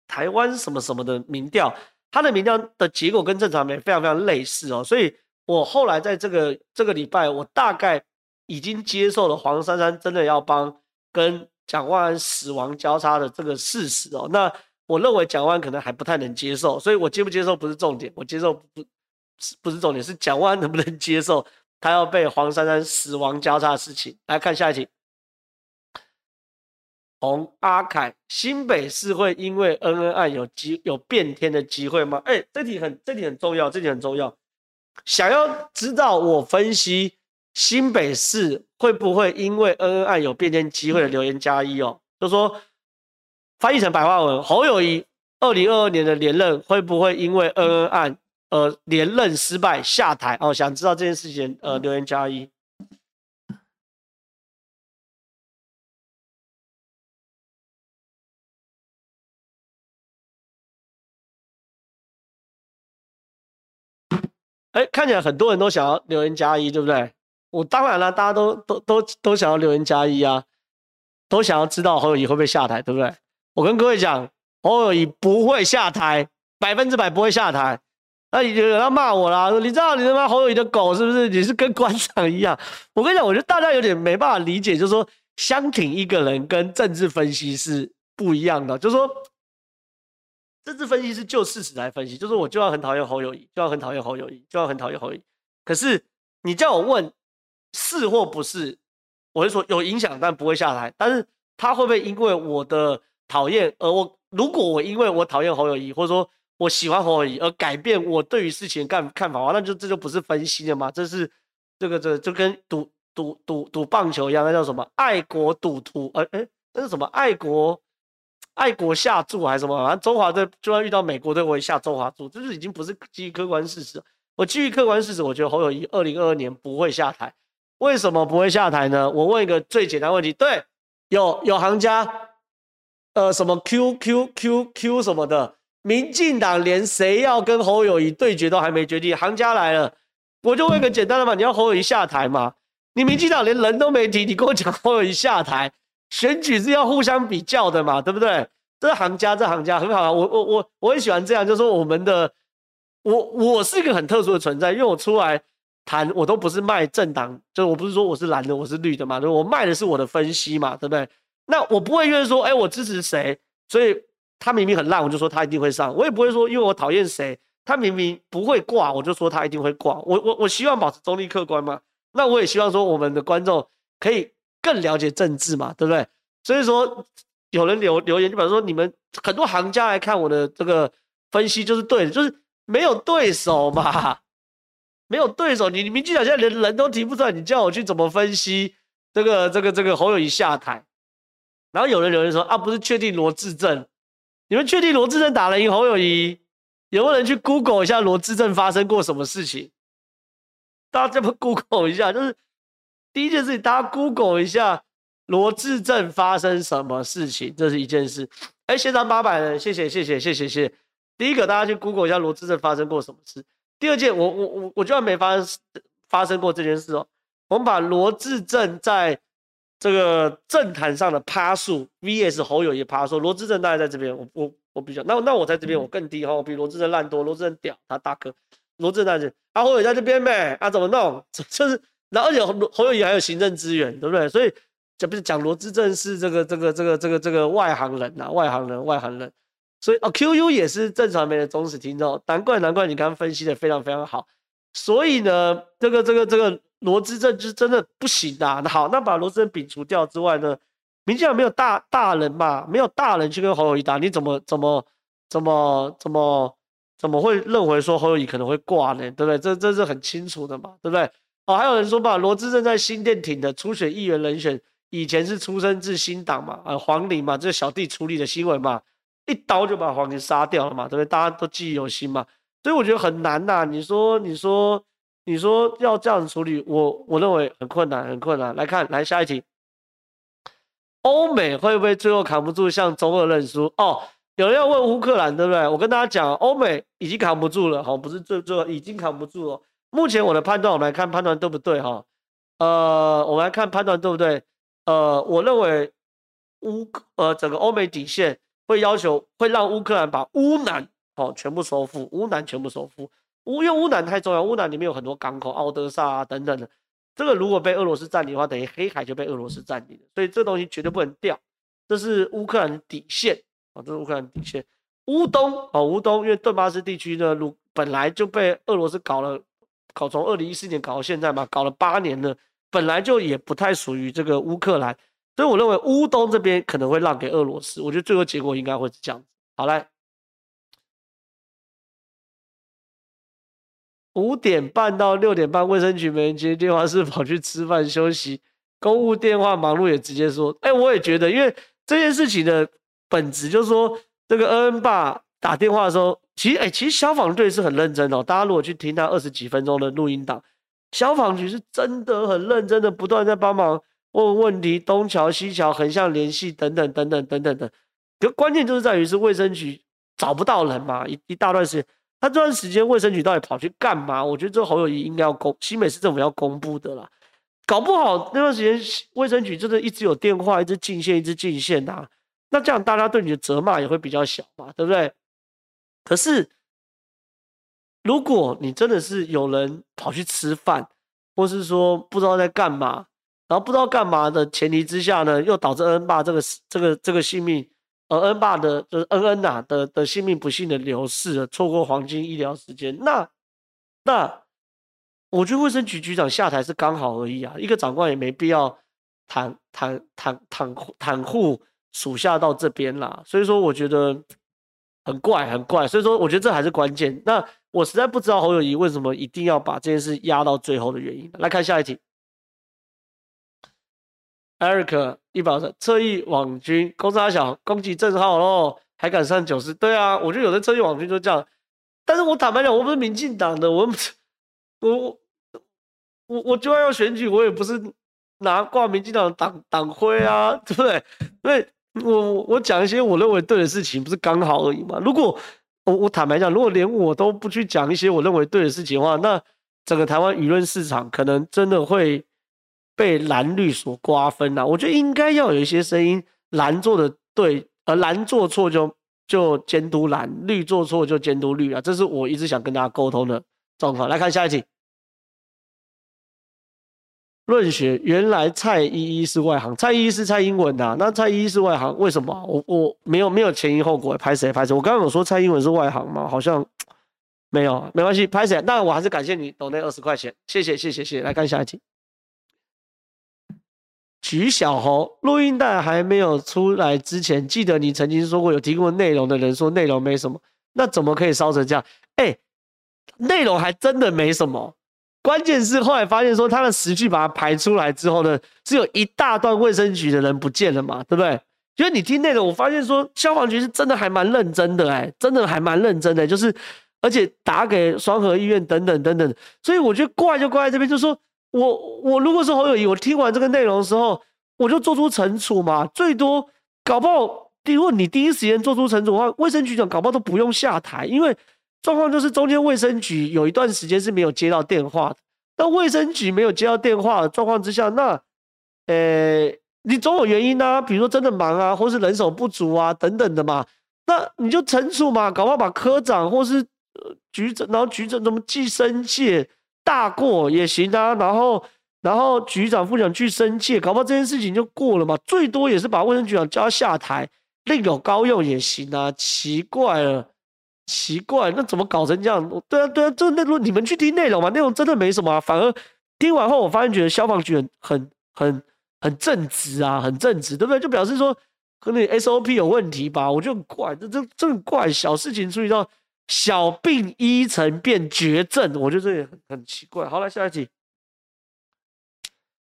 台湾什么什么的民调。他的民调的结果跟正传媒非常非常类似哦，所以我后来在这个这个礼拜，我大概已经接受了黄珊珊真的要帮跟蒋万安死亡交叉的这个事实哦。那我认为蒋万安可能还不太能接受，所以我接不接受不是重点，我接受不不是重点，是蒋万安能不能接受他要被黄珊珊死亡交叉的事情。来看下一题。洪阿凯，新北市会因为恩恩案有机有变天的机会吗？哎、这题很这题很重要，这题很重要。想要知道我分析新北市会不会因为恩恩案有变天机会的留言加一哦，就说翻译成白话文，侯友谊二零二二年的连任会不会因为恩恩案呃连任失败下台？哦，想知道这件事情呃留言加一。哎，看起来很多人都想要留言加一，对不对？我当然了，大家都都都都想要留言加一啊，都想要知道侯友谊会不会下台，对不对？我跟各位讲，侯友谊不会下台，百分之百不会下台。那有人要骂我啦，你知道你他妈侯友谊的狗是不是？你是跟官场一样？我跟你讲，我觉得大家有点没办法理解，就是说相挺一个人跟政治分析是不一样的。就是说，政治分析是就事实来分析，就是我就要很讨厌侯友谊，就要很讨厌侯友谊，就要很讨厌侯友谊。可是你叫我问是或不是，我会说有影响，但不会下台。但是他会不会因为我的讨厌而我？如果我因为我讨厌侯友谊，或者说。我喜欢侯友谊而改变我对于事情的看看法，那就这就不是分析了嘛？这是这个这、就跟赌赌赌赌棒球一样，那叫什么？爱国赌徒？哎、哎，那是什么？爱国爱国下注还是什么？反正中华队就算遇到美国队，我也下中华注，这就是已经不是基于客观事实。我基于客观事实，我觉得侯友谊二零二二年不会下台。为什么不会下台呢？我问一个最简单问题：对，有有行家，呃，什么 Q Q Q Q 什么的。民进党连谁要跟侯友宜对决都还没决定，行家来了，我就问个简单的嘛，你要侯友宜下台吗？你民进党连人都没提，你跟我讲侯友宜下台，选举是要互相比较的嘛，对不对？这行家，这行家很好啊，我我我我很喜欢这样，就是说我们的，我我是一个很特殊的存在，因为我出来谈，我都不是卖政党，就是我不是说我是蓝的，我是绿的嘛，我卖的是我的分析嘛，对不对？那我不会因为说，哎，我支持谁，所以。他明明很烂，我就说他一定会上。我也不会说，因为我讨厌谁，他明明不会挂，我就说他一定会挂。我我我希望保持中立客观嘛。那我也希望说，我们的观众可以更了解政治嘛，对不对？所以说，有人留留言，就比如说你们很多行家来看我的这个分析就是对的，就是没有对手嘛，没有对手。你你民进党现在连人都提不出来，你叫我去怎么分析这个这个这个侯友宜下台？然后有人留言说啊，不是确定罗志正。你们确定罗志正打了赢侯友谊？有没有人去 Google 一下罗志正发生过什么事情？大家这么 Google 一下，就是第一件事情，大家 Google 一下罗志正发生什么事情，这是一件事。哎，现场八百人，谢谢谢谢谢谢谢。第一个，大家去 Google 一下罗志正发生过什么事。第二件，我我我我居然没发生发生过这件事哦。我们把罗志正在这个政坛上的趴数 VS 侯友宜趴数，罗志正大概在这边，我我我比较，那那我在这边我更低哈，我比罗志正烂多，罗志正屌，他大哥，罗志正在这，啊侯友宜在这边呗，啊怎么弄？就是，然后而且侯友宜还有行政资源，对不对？所以这不是讲罗志正是这个这个这个这个这个外行人呐，外行人外行人，所以哦 QU 也是正传媒的忠实听众，难怪难怪你刚刚分析的非常非常好，所以呢，这个这个这个。罗志正就是真的不行的。那好，那把罗志正摒除掉之外呢？民进党没有大大人嘛？没有大人去跟侯友宜打，你怎么怎么怎么怎么怎么会认为说侯友宜可能会挂呢？对不对？这这是很清楚的嘛，对不对？哦，还有人说吧，罗志正在新店挺的初选议员人选，以前是出生自新党嘛，呃，黄玲嘛，这小弟处理的新闻嘛，一刀就把黄玲杀掉了嘛，对不对？大家都记忆犹新嘛，所以我觉得很难呐、啊。你说，你说。你说要这样处理，我我认为很困难，很困难。来看，来下一题，欧美会不会最后扛不住，向中俄认输？哦，有人要问乌克兰，对不对？我跟大家讲，欧美已经扛不住了，好，不是最最后已经扛不住了。目前我的判断，我们来看判断对不对？哈，呃，我们来看判断对不对？呃，我认为乌呃整个欧美底线会要求会让乌克兰把乌南哦全部收复，乌南全部收复。乌因为乌南太重要，乌南里面有很多港口，奥德萨啊等等的。这个如果被俄罗斯占领的话，等于黑海就被俄罗斯占领了。所以这东西绝对不能掉，这是乌克兰的底线啊，这是乌克兰底线。乌东啊，乌东，因为顿巴斯地区呢，如本来就被俄罗斯搞了，搞从二零一四年搞到现在嘛，搞了八年了，本来就也不太属于这个乌克兰。所以我认为乌东这边可能会让给俄罗斯，我觉得最后结果应该会是这样子。好来。五点半到六点半，卫生局没人接电话，是跑去吃饭休息。公务电话忙碌也直接说：“哎、我也觉得，因为这件事情的本质就是说，这个恩恩爸打电话的时候，其实哎、其实消防队是很认真的、哦。大家如果去听他二十几分钟的录音档，消防局是真的很认真的，不断在帮忙问问题，东桥西桥，横向联系等等等等等等的。可关键就是在于是卫生局找不到人嘛，一一大段时间。”他这段时间卫生局到底跑去干嘛？我觉得这个侯友谊应该要公，新北市政府要公布的啦。搞不好那段时间卫生局真的一直有电话，一直进线，一直进线、啊。那这样大家对你的责骂也会比较小嘛，对不对？可是，如果你真的是有人跑去吃饭，或是说不知道在干嘛，然后不知道干嘛的前提之下呢，又导致恩爸这个这个这个性命，而，恩爸的就是恩恩呐的的性命不幸的流逝了，错过黄金医疗时间，那那我觉得卫生局局长下台是刚好而已啊，一个长官也没必要袒袒袒袒袒护属下到这边啦，所以说我觉得。很怪，很怪，所以说我觉得这还是关键。那我实在不知道侯友谊为什么一定要把这件事压到最后的原因。来看下一题，Eric 一百二侧翼网军攻杀小攻击正皓喽，还敢上九十？对啊，我觉得有的侧翼网军就这样。但是我坦白讲，我不是民进党的，我我我我就算要选举，我也不是拿挂民进党党党徽啊，对不对？因为。我我讲一些我认为对的事情，不是刚好而已嘛？如果我我坦白讲，如果连我都不去讲一些我认为对的事情的话，那整个台湾舆论市场可能真的会被蓝绿所瓜分啊！我觉得应该要有一些声音，蓝做的对，而蓝做错就就监督蓝，绿做错就监督绿啊！这是我一直想跟大家沟通的状况。来看下一题。论学原来蔡依依是外行，蔡依依是蔡英文的、啊，那蔡依依是外行，为什么？我我没有没有前因后果，拍谁拍谁？我刚刚有说蔡英文是外行吗？好像没有，没关系，拍谁？那我还是感谢你抖那二十块钱，谢谢谢谢谢谢。来看下一题，举小猴录音带还没有出来之前，记得你曾经说过有提供内容的人说内容没什么，那怎么可以烧成这样？哎、内容还真的没什么。关键是后来发现说他的时序把它排出来之后呢，是有一大段卫生局的人不见了嘛，对不对？因为你听内容，我发现说消防局是真的还蛮认真的，哎，真的还蛮认真的，就是而且打给双和医院等等等等，所以我觉得怪就怪在这边，就说我我如果是侯友宜，我听完这个内容的时候，我就做出惩处嘛，最多搞不好，如果你第一时间做出惩处的话，卫生局长搞不好都不用下台，因为。状况就是中间卫生局有一段时间是没有接到电话的，当卫生局没有接到电话的状况之下，那，呃，你总有原因啊，比如说真的忙啊，或是人手不足啊等等的嘛，那你就惩处嘛，搞不好把科长或是局长，然后局长怎么记申诫大过也行啊，然后然后局长副长去申诫，搞不好这件事情就过了嘛，最多也是把卫生局长叫下台，另有高用也行啊，奇怪了。奇怪，那怎么搞成这样？对啊，对啊，这内容你们去听内容嘛，内容真的没什么啊。反而听完后，我发现觉得消防局很很很很正直啊，很正直，对不对？就表示说可能 SOP 有问题吧。我就很怪，这这这很怪，小事情注意到小病医成变绝症，我觉得这也很很奇怪。好了，下一题，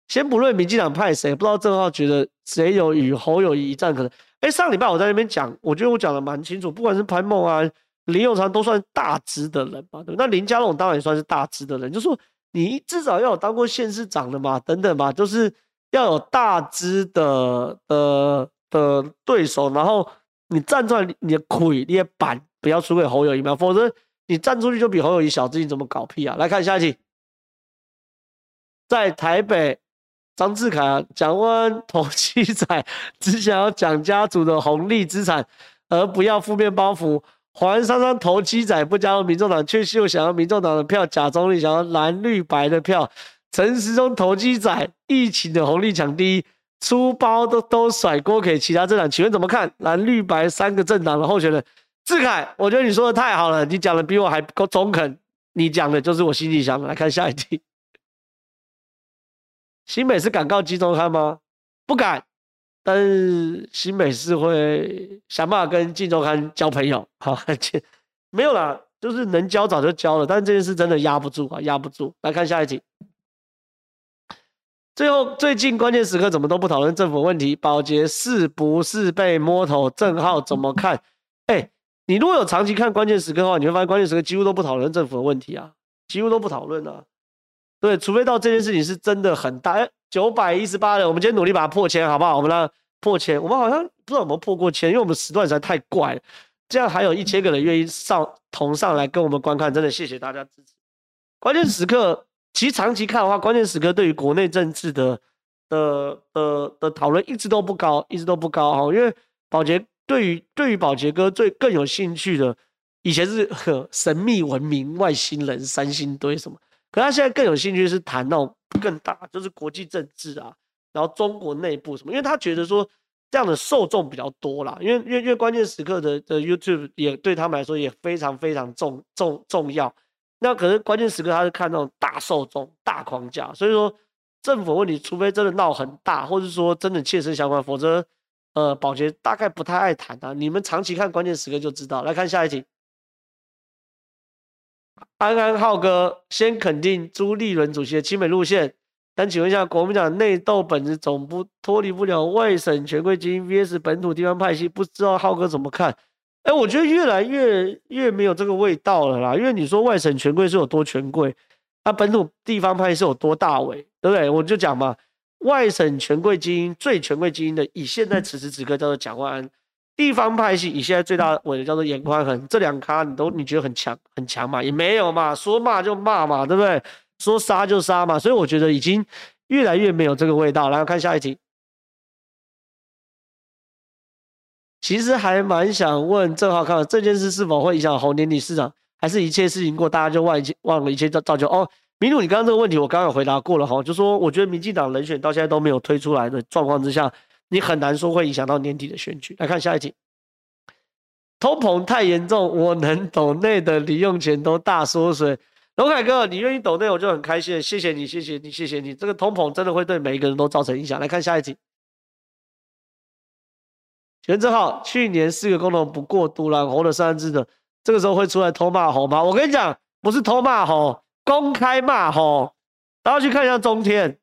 先不论民进党派谁，不知道正浩觉得谁有与侯友谊一战可能？哎，上礼拜我在那边讲，我觉得我讲的蛮清楚，不管是潘孟安。林永昌都算大只的人嘛，对，那林佳龙当然也算是大只的人，就说你至少要有当过县市长的嘛，等等嘛，就是要有大只的的的对手，然后你站出来，你的腿、你的板不要输给侯友谊嘛，否则你站出去就比侯友谊小，自己怎么搞屁啊？来看下一题，在台北，张志凯，蒋万安投机仔只想要蒋家族的红利资产，而不要负面包袱。黄珊珊投机仔不加入民众党，却又想要民众党的票，假中立，想要蓝绿白的票。陈时中投机仔，疫情的红利抢第一，出包都都甩锅给其他政党，请问怎么看？蓝绿白三个政党的候选人，志凯，我觉得你说的太好了，你讲的比我还够中肯，你讲的就是我心里想的。来看下一题，新北市敢告金钟汉吗？不敢。但是新北市会想办法跟镜周刊交朋友，好，没有啦，就是能交早就交了。但是这件事真的压不住啊，压不住。来看下一题，最后最近关键时刻怎么都不讨论政府问题？保洁是不是被摸头？正皓怎么看？哎、你如果有长期看关键时刻的话，你会发现关键时刻几乎都不讨论政府的问题啊，几乎都不讨论啊。对，除非到这件事情是真的很大。九百一十八人，我们今天努力把它破千，好不好？我们来破千，我们好像不知道有没有破过千，因为我们时段实在太怪了。这样还有一千个人愿意上同上来跟我们观看，真的谢谢大家支持。关键时刻，其实长期看的话，关键时刻对于国内政治的的的的讨论一直都不高，一直都不高哈。因为宝杰对于对于宝杰哥最更有兴趣的，以前是神秘文明、外星人、三星堆什么，可他现在更有兴趣是谈那种更大，就是国际政治啊，然后中国内部什么，因为他觉得说这样的受众比较多啦，因为因为因为关键时刻的的 YouTube 也对他们来说也非常非常重重重要。那可是关键时刻他是看那种大受众、大框架，所以说政府问题，除非真的闹很大，或者说真的切身相关，否则呃，宝洁大概不太爱谈啊。你们长期看关键时刻就知道。来看下一题。安安浩哥先肯定朱立伦主席的亲美路线，但请问一下，国民党内斗本质总不脱离不了外省权贵精英 VS 本土地方派系，不知道浩哥怎么看？哎，我觉得越来越越没有这个味道了啦，因为你说外省权贵是有多权贵，那本土地方派是有多大伟，对不对？我就讲嘛，外省权贵精英最权贵精英的，以现在此时此刻叫做蒋万安。地方派系以现在最大的尾的叫做严宽恒，这两咖你都你觉得很强很强嘛？也没有嘛，说骂就骂嘛，对不对？说杀就杀嘛，所以我觉得已经越来越没有这个味道。来看下一题，其实还蛮想问郑浩康，这件事是否会影响猴年底市场，还是一切事情过大家就忘一忘了一切造造就？哦，明路，你刚刚这个问题我刚刚有回答过了哈，就说我觉得民进党人选到现在都没有推出来的状况之下。你很难说会影响到年底的选举。来看下一题，通膨太严重，我能抖内的零用钱都大缩水。龙凯哥，你愿意抖内，我就很开心，谢谢你，谢谢你，谢谢你。这个通膨真的会对每一个人都造成影响。来看下一题，全正浩，去年四个公投不过，独揽红的三字的，这个时候会出来偷骂红吗？我跟你讲，不是偷骂猴，公开骂吼。大家去看一下中天。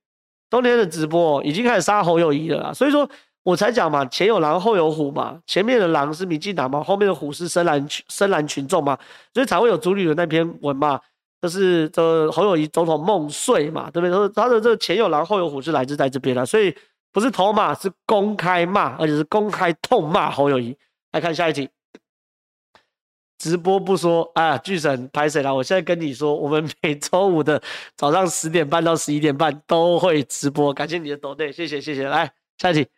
中天的直播已经开始杀侯友谊了啦，所以说我才讲嘛，前有狼后有虎嘛，前面的狼是民进党嘛，后面的虎是深蓝群深蓝群众嘛，所以才会有朱立伦那篇文嘛，就是这侯友谊总统梦碎嘛，对不对？他的这个前有狼后有虎是来自在这边的，所以不是偷骂，是公开骂，而且是公开痛骂侯友谊。来看下一题。直播不说啊，巨神拍谁了？我现在跟你说，我们每周五的早上十点半到十一点半都会直播。感谢你的抖内，谢谢谢谢。来下一题，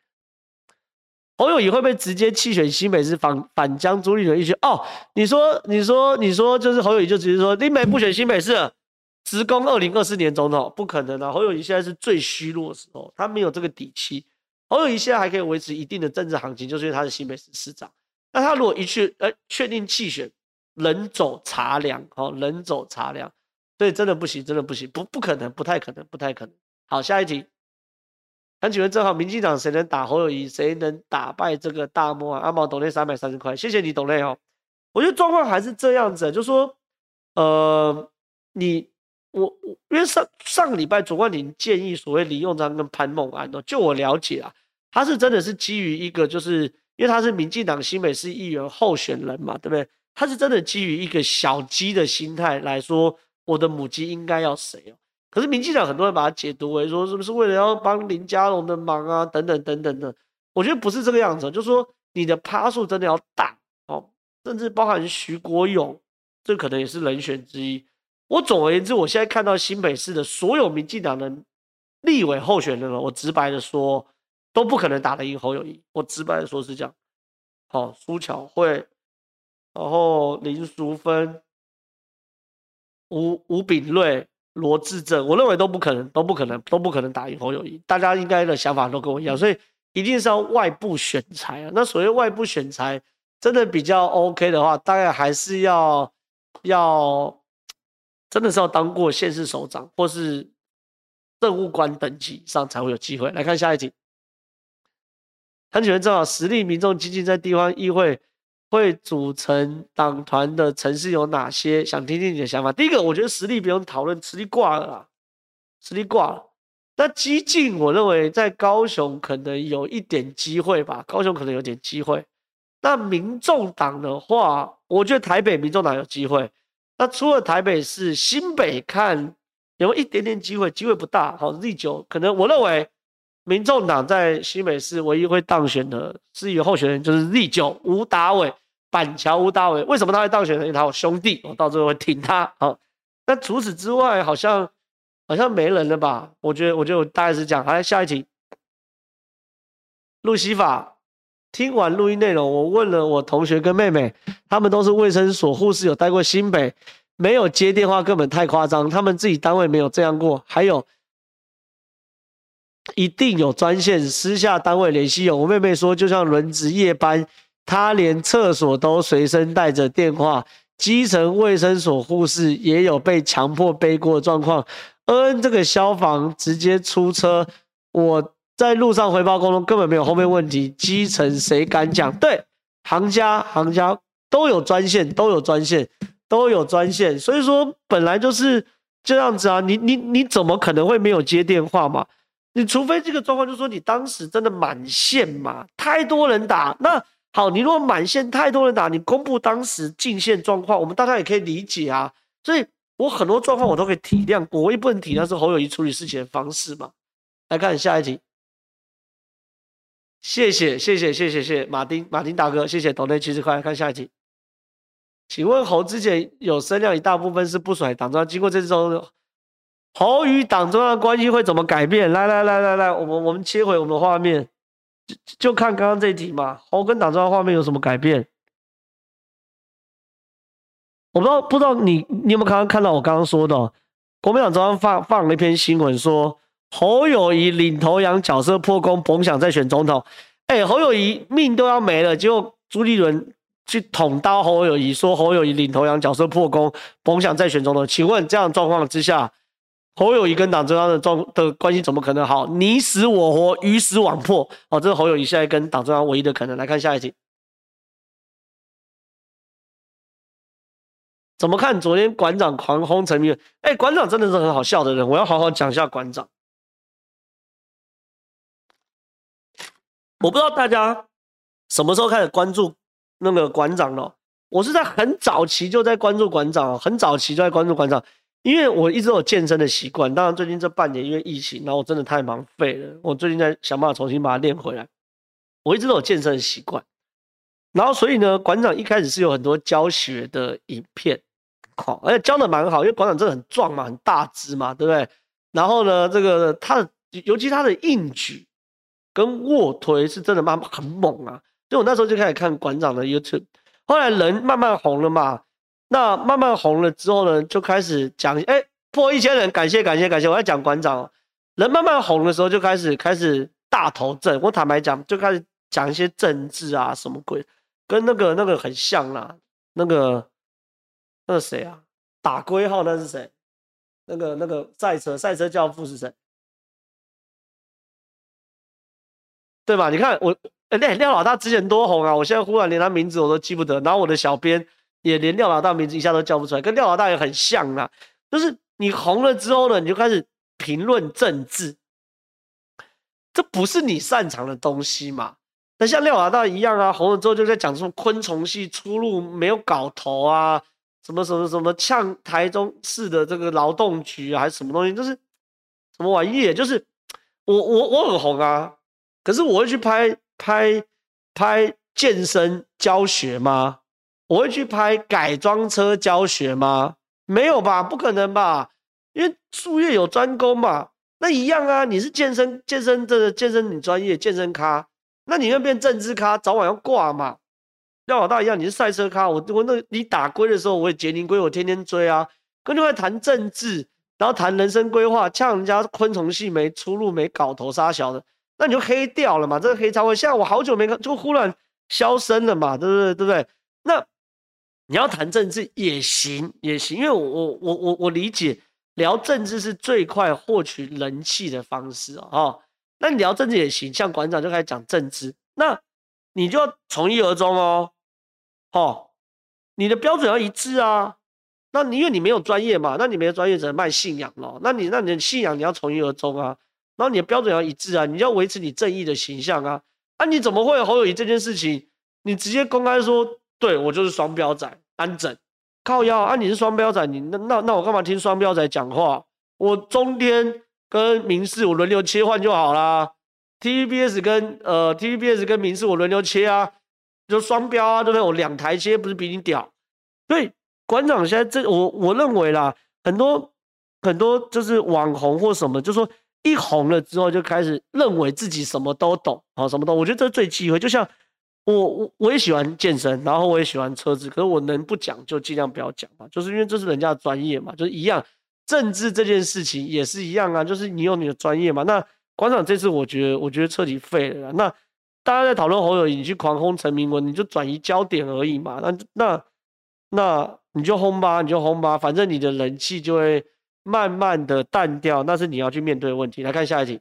侯友谊会不会直接弃选新北市反反将朱立伦一选？哦，你说你说你说，就是侯友宜就直接说你美不选新北市，直攻二零二四年总统，不可能啊！侯友谊现在是最虚弱的时候，他没有这个底气。侯友谊现在还可以维持一定的政治行情，就是因为他是新北市市长。那他如果一去，呃，确定弃选，人走茶凉，哦，人走茶凉，所以真的不行，真的不行，不不可能，不太可能，不太可能。好，下一题，想请问正好，民进党谁能打侯友宜，谁能打败这个大魔王？阿毛抖内三百三十块，谢谢你董内哦。我觉得状况还是这样子，就说，呃，你我我，因为上上个礼拜左冠廷建议所谓李用章跟潘孟安哦，就我了解啊，他是真的是基于一个就是。因为他是民进党新北市议员候选人嘛，对不对？他是真的基于一个小鸡的心态来说，我的母鸡应该要谁哦？可是民进党很多人把它解读为说，是不是为了要帮林佳龙的忙啊？等等等等的。我觉得不是这个样子，就是说你的趴数真的要大哦，甚至包含徐国勇，这可能也是人选之一。我总而言之，我现在看到新北市的所有民进党的立委候选人了，我直白的说。都不可能打得赢侯友谊，我直白的说是这样。好，苏巧慧，然后林淑芬、吴吴炳瑞、罗志正，我认为都不可能，都不可能，都不可能打赢侯友谊。大家应该的想法都跟我一样，所以一定是要外部选才啊。那所谓外部选才，真的比较 OK 的话，大概还是要要，真的是要当过县市首长或是政务官等级以上才会有机会。来看下一题。参选人正好，实力民众激进在地方议会会组成党团的城市有哪些？想听听你的想法。第一个，我觉得实力不用讨论，实力挂了啦，实力挂了。那激进，我认为在高雄可能有一点机会吧，高雄可能有点机会。那民众党的话，我觉得台北民众党有机会。那除了台北市，新北看有一点点机会，机会不大。好，Z9 可能我认为。民众党在新北市唯一会当选的市议候选人就是立九吴达伟，板桥吴达伟。为什么他会当选呢？因为他有兄弟，我到最后会挺他。好，那除此之外，好像好像没人了吧？我觉得，我觉得我大概是这样。好，来下一题。路西法听完录音内容，我问了我同学跟妹妹，他们都是卫生所护士，有待过新北，没有接电话根本太夸张，他们自己单位没有这样过。还有，一定有专线，私下单位联系有。我妹妹说，就像轮值夜班，她连厕所都随身带着电话。基层卫生所护士也有被强迫背锅的状况。恩恩这个消防直接出车，我在路上回报沟通根本没有后面问题。基层谁敢讲？对，行家行家都有专线，都有专线，都有专线。所以说本来就是这样子啊，你你你怎么可能会没有接电话嘛？你除非这个状况，就是说你当时真的满线嘛，太多人打。那好，你如果满线太多人打，你公布当时进线状况，我们大家也可以理解啊。所以我很多状况我都可以体谅，我也不能体谅是侯友谊处理事情的方式嘛。来看下一题，谢谢谢谢谢谢谢谢，马丁马丁大哥，谢谢，懂内举手快。看下一题，请问侯之前有声量一大部分是不甩党章，经过这次。侯与党中央的关系会怎么改变？来来来来来，我们我们切回我们的画面。就就看刚刚这一题嘛，侯跟党中央画面有什么改变？我不知道，不知道你你有没有刚刚看到我刚刚说的？国民党中央放放了一篇新闻，说侯友谊领头羊角色破功，甭想再选总统。哎，侯友谊命都要没了，结果朱立伦去捅刀侯友谊，说侯友谊领头羊角色破功，甭想再选总统。请问这样状况之下？侯友宜跟党中央的状的关系怎么可能好？你死我活，鱼死网破。哦，这是侯友宜现在跟党中央唯一的可能。来看下一题，怎么看？昨天馆长狂轰陈明，哎，馆长真的是很好笑的人，我要好好讲一下馆长。我不知道大家什么时候开始关注那个馆长了？我是在很早期就在关注馆长，很早期就在关注馆长。因为我一直有健身的习惯，当然最近这半年因为疫情，然后我真的太忙废了。我最近在想办法重新把它练回来。我一直都有健身的习惯，然后所以呢，馆长一开始是有很多教学的影片，好，而且教的蛮好，因为馆长真的很壮嘛，很大只嘛，对不对？然后呢，这个他的尤其他的硬举跟卧推是真的蛮很猛啊。所以我那时候就开始看馆长的 YouTube，后来人慢慢红了嘛。那慢慢红了之后呢，就开始讲，哎，破一千人，感谢感谢感谢。我要讲馆长，人慢慢红的时候，就开始开始大头症。我坦白讲，就开始讲一些政治啊，什么鬼，跟那个那个很像啦。那个那个谁啊？打龟号那是谁？那个那个赛车赛车教父是谁？对吧？你看我，哎，廖老大之前多红啊！我现在忽然连他名字我都记不得，然后我的小编。也连廖老大名字一下都叫不出来，跟廖老大也很像啦。就是你红了之后呢，你就开始评论政治，这不是你擅长的东西嘛？那像廖老大一样啊，红了之后就在讲说昆虫系出路没有搞头啊，什么什么什么呛台中市的这个劳动局啊，还是什么东西，就是什么玩意？就是我我我很红啊，可是我会去拍拍拍健身教学吗？我会去拍改装车教学吗？没有吧，不可能吧，因为术业有专攻嘛。那一样啊，你是健身健身这个健身你专业健身咖，那你要变政治咖，早晚要挂嘛。廖老大一样，你是赛车咖，我我那你打龟的时候，我也捷宁龟，我天天追啊。跟另外谈政治，然后谈人生规划，呛人家昆虫系没出路没搞头杀小的，那你就黑掉了嘛。这个黑潮会，现在我好久没看，就忽然消声了嘛，对不对？对不对？那。你要谈政治也行，也行，因为我我我我我理解聊政治是最快获取人气的方式哦。那你聊政治也行，像馆长就开始讲政治，那你就要从一而终哦。哦，你的标准要一致啊。那你因为你没有专业嘛，那你没有专业只能卖信仰咯。那你那你的信仰你要从一而终啊。然后你的标准要一致啊，你要维持你正义的形象啊。啊，你怎么会有侯友宜这件事情？你直接公开说。对，我就是双标仔，安整靠腰啊！你是双标仔，你那那那我干嘛听双标仔讲话？我中天跟民视我轮流切换就好啦。TVBS 跟呃 TVBS 跟民视我轮流切啊，就双标啊，对不对？我两台切不是比你屌？所以馆长现在这我我认为啦，很多很多就是网红或什么，就说一红了之后就开始认为自己什么都懂啊，什么都，我觉得这最忌讳，就像。我我我也喜欢健身，然后我也喜欢车子，可是我能不讲就尽量不要讲嘛，就是因为这是人家的专业嘛，就是一样。政治这件事情也是一样啊，就是你有你的专业嘛。那馆长这次我觉得，我觉得彻底废了啦。那大家在讨论侯友宜，你去狂轰陈明文，你就转移焦点而已嘛。那那那你就轰吧，你就轰吧，反正你的人气就会慢慢的淡掉，那是你要去面对的问题。来看下一题。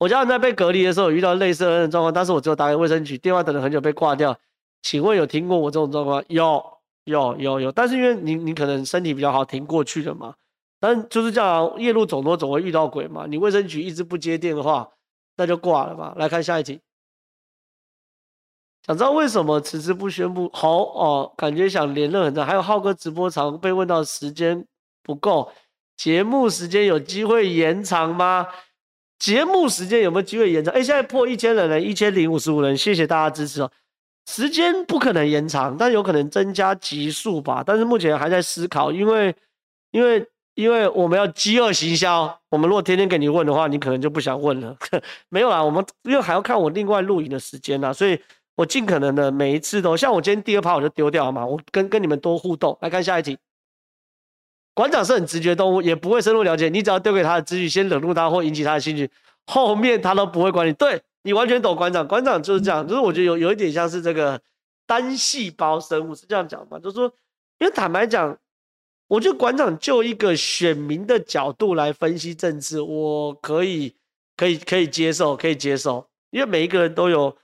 我家人在被隔离的时候遇到类似的状况，但是我只有打给卫生局，电话等了很久被挂掉。请问有听过我这种状况？有。有有有，但是因为你你可能身体比较好，挺过去的嘛。但就是这样，夜路走多总会遇到鬼嘛。你卫生局一直不接电话，那就挂了吧。来看下一题，想知道为什么迟迟不宣布？好哦，感觉想连任很长。还有浩哥直播常被问到时间不够，节目时间有机会延长吗？节目时间有没有机会延长？哎，现在破一千人了，一千零五十五人，谢谢大家支持哦。时间不可能延长，但有可能增加集数吧。但是目前还在思考，因为因为因为我们要饥饿行销。我们如果天天给你问的话，你可能就不想问了。没有啦，我们因为还要看我另外录影的时间啦，所以我尽可能的每一次都像我今天第二趴我就丢掉嘛，我跟跟你们多互动。来看下一题，馆长是很直觉动物，也不会深入了解。你只要丢给他的资讯，先冷落他或引起他的兴趣，后面他都不会管你。对。你完全懂馆长，馆长就是这样，就是我觉得有有一点像是这个单细胞生物是这样讲嘛，就是说，因为坦白讲，我觉得馆长就一个选民的角度来分析政治，我可以可以可以接受，可以接受，因为每一个人都有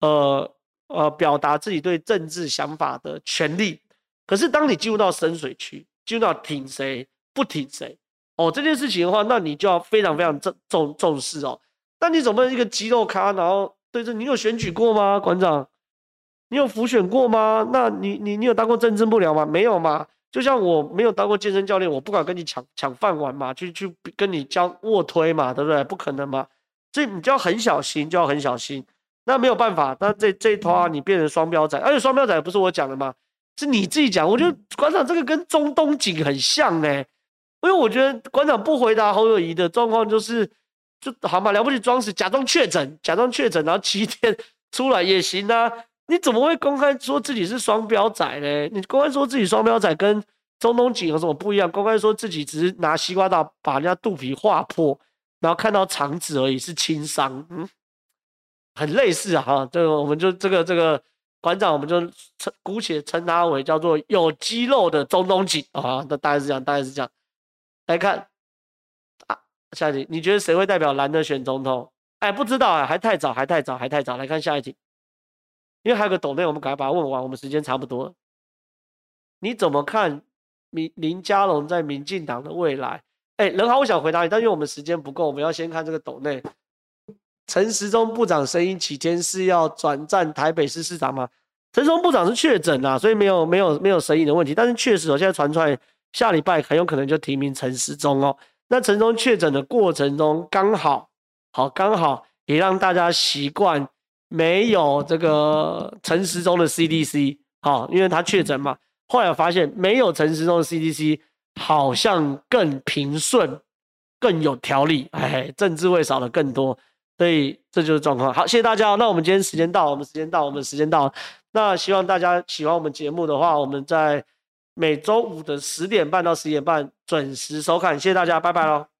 呃呃表达自己对政治想法的权利。可是当你进入到深水区，就要挺谁不挺谁哦这件事情的话，那你就要非常非常重重重视哦。但你总不能一个肌肉咖，然后对着你有选举过吗，馆长？你有辅选过吗？那你你你有当过政治幕僚吗？没有吗？就像我没有当过健身教练，我不敢跟你抢抢饭碗嘛，去去跟你教卧推嘛，对不对？不可能嘛，所以你就要很小心，就要很小心。那没有办法，那这这一套啊，你变成双标仔，而且双标仔不是我讲的吗？是你自己讲。我觉得馆长这个跟中东锦很像呢、欸，因为我觉得馆长不回答侯友谊的状况就是。就好嘛，了不起装死，假装确诊，假装确诊，然后七天出来也行啊。你怎么会公开说自己是双标仔呢？你公开说自己双标仔跟中东锦有什么不一样？公开说自己只是拿西瓜刀把人家肚皮划破，然后看到肠子而已，是轻伤，嗯，很类似啊。哈，这个我们就这个这个馆长，我们就称姑且称他为叫做有肌肉的中东锦啊。那大概是这样，大概是这样。来看啊。下一题，你觉得谁会代表蓝的选总统？哎，不知道啊，还太早，还太早，还太早。来看下一题，因为还有个抖内，我们赶快把它问完，我们时间差不多。你怎么看民林佳龙在民进党的未来？哎，仁豪，我想回答你，但因为我们时间不够，我们要先看这个抖内。陈时中部长声音几天是要转战台北市市长吗？陈时中部长是确诊啊，所以没有没有没有声音的问题。但是确实，我现在传出来，下礼拜很有可能就提名陈时中哦。那陈时中确诊的过程中，刚好好刚好也让大家习惯没有这个陈时中的 CDC，好，因为他确诊嘛。后来发现没有陈时中的 CDC，好像更平顺、更有条理，哎，政治味少了更多，所以这就是状况。好，谢谢大家。那我们今天时间到，我们时间到，我们时间到。那希望大家喜欢我们节目的话，我们在。每周五的十点半到十点半准时收看，谢谢大家，拜拜喽。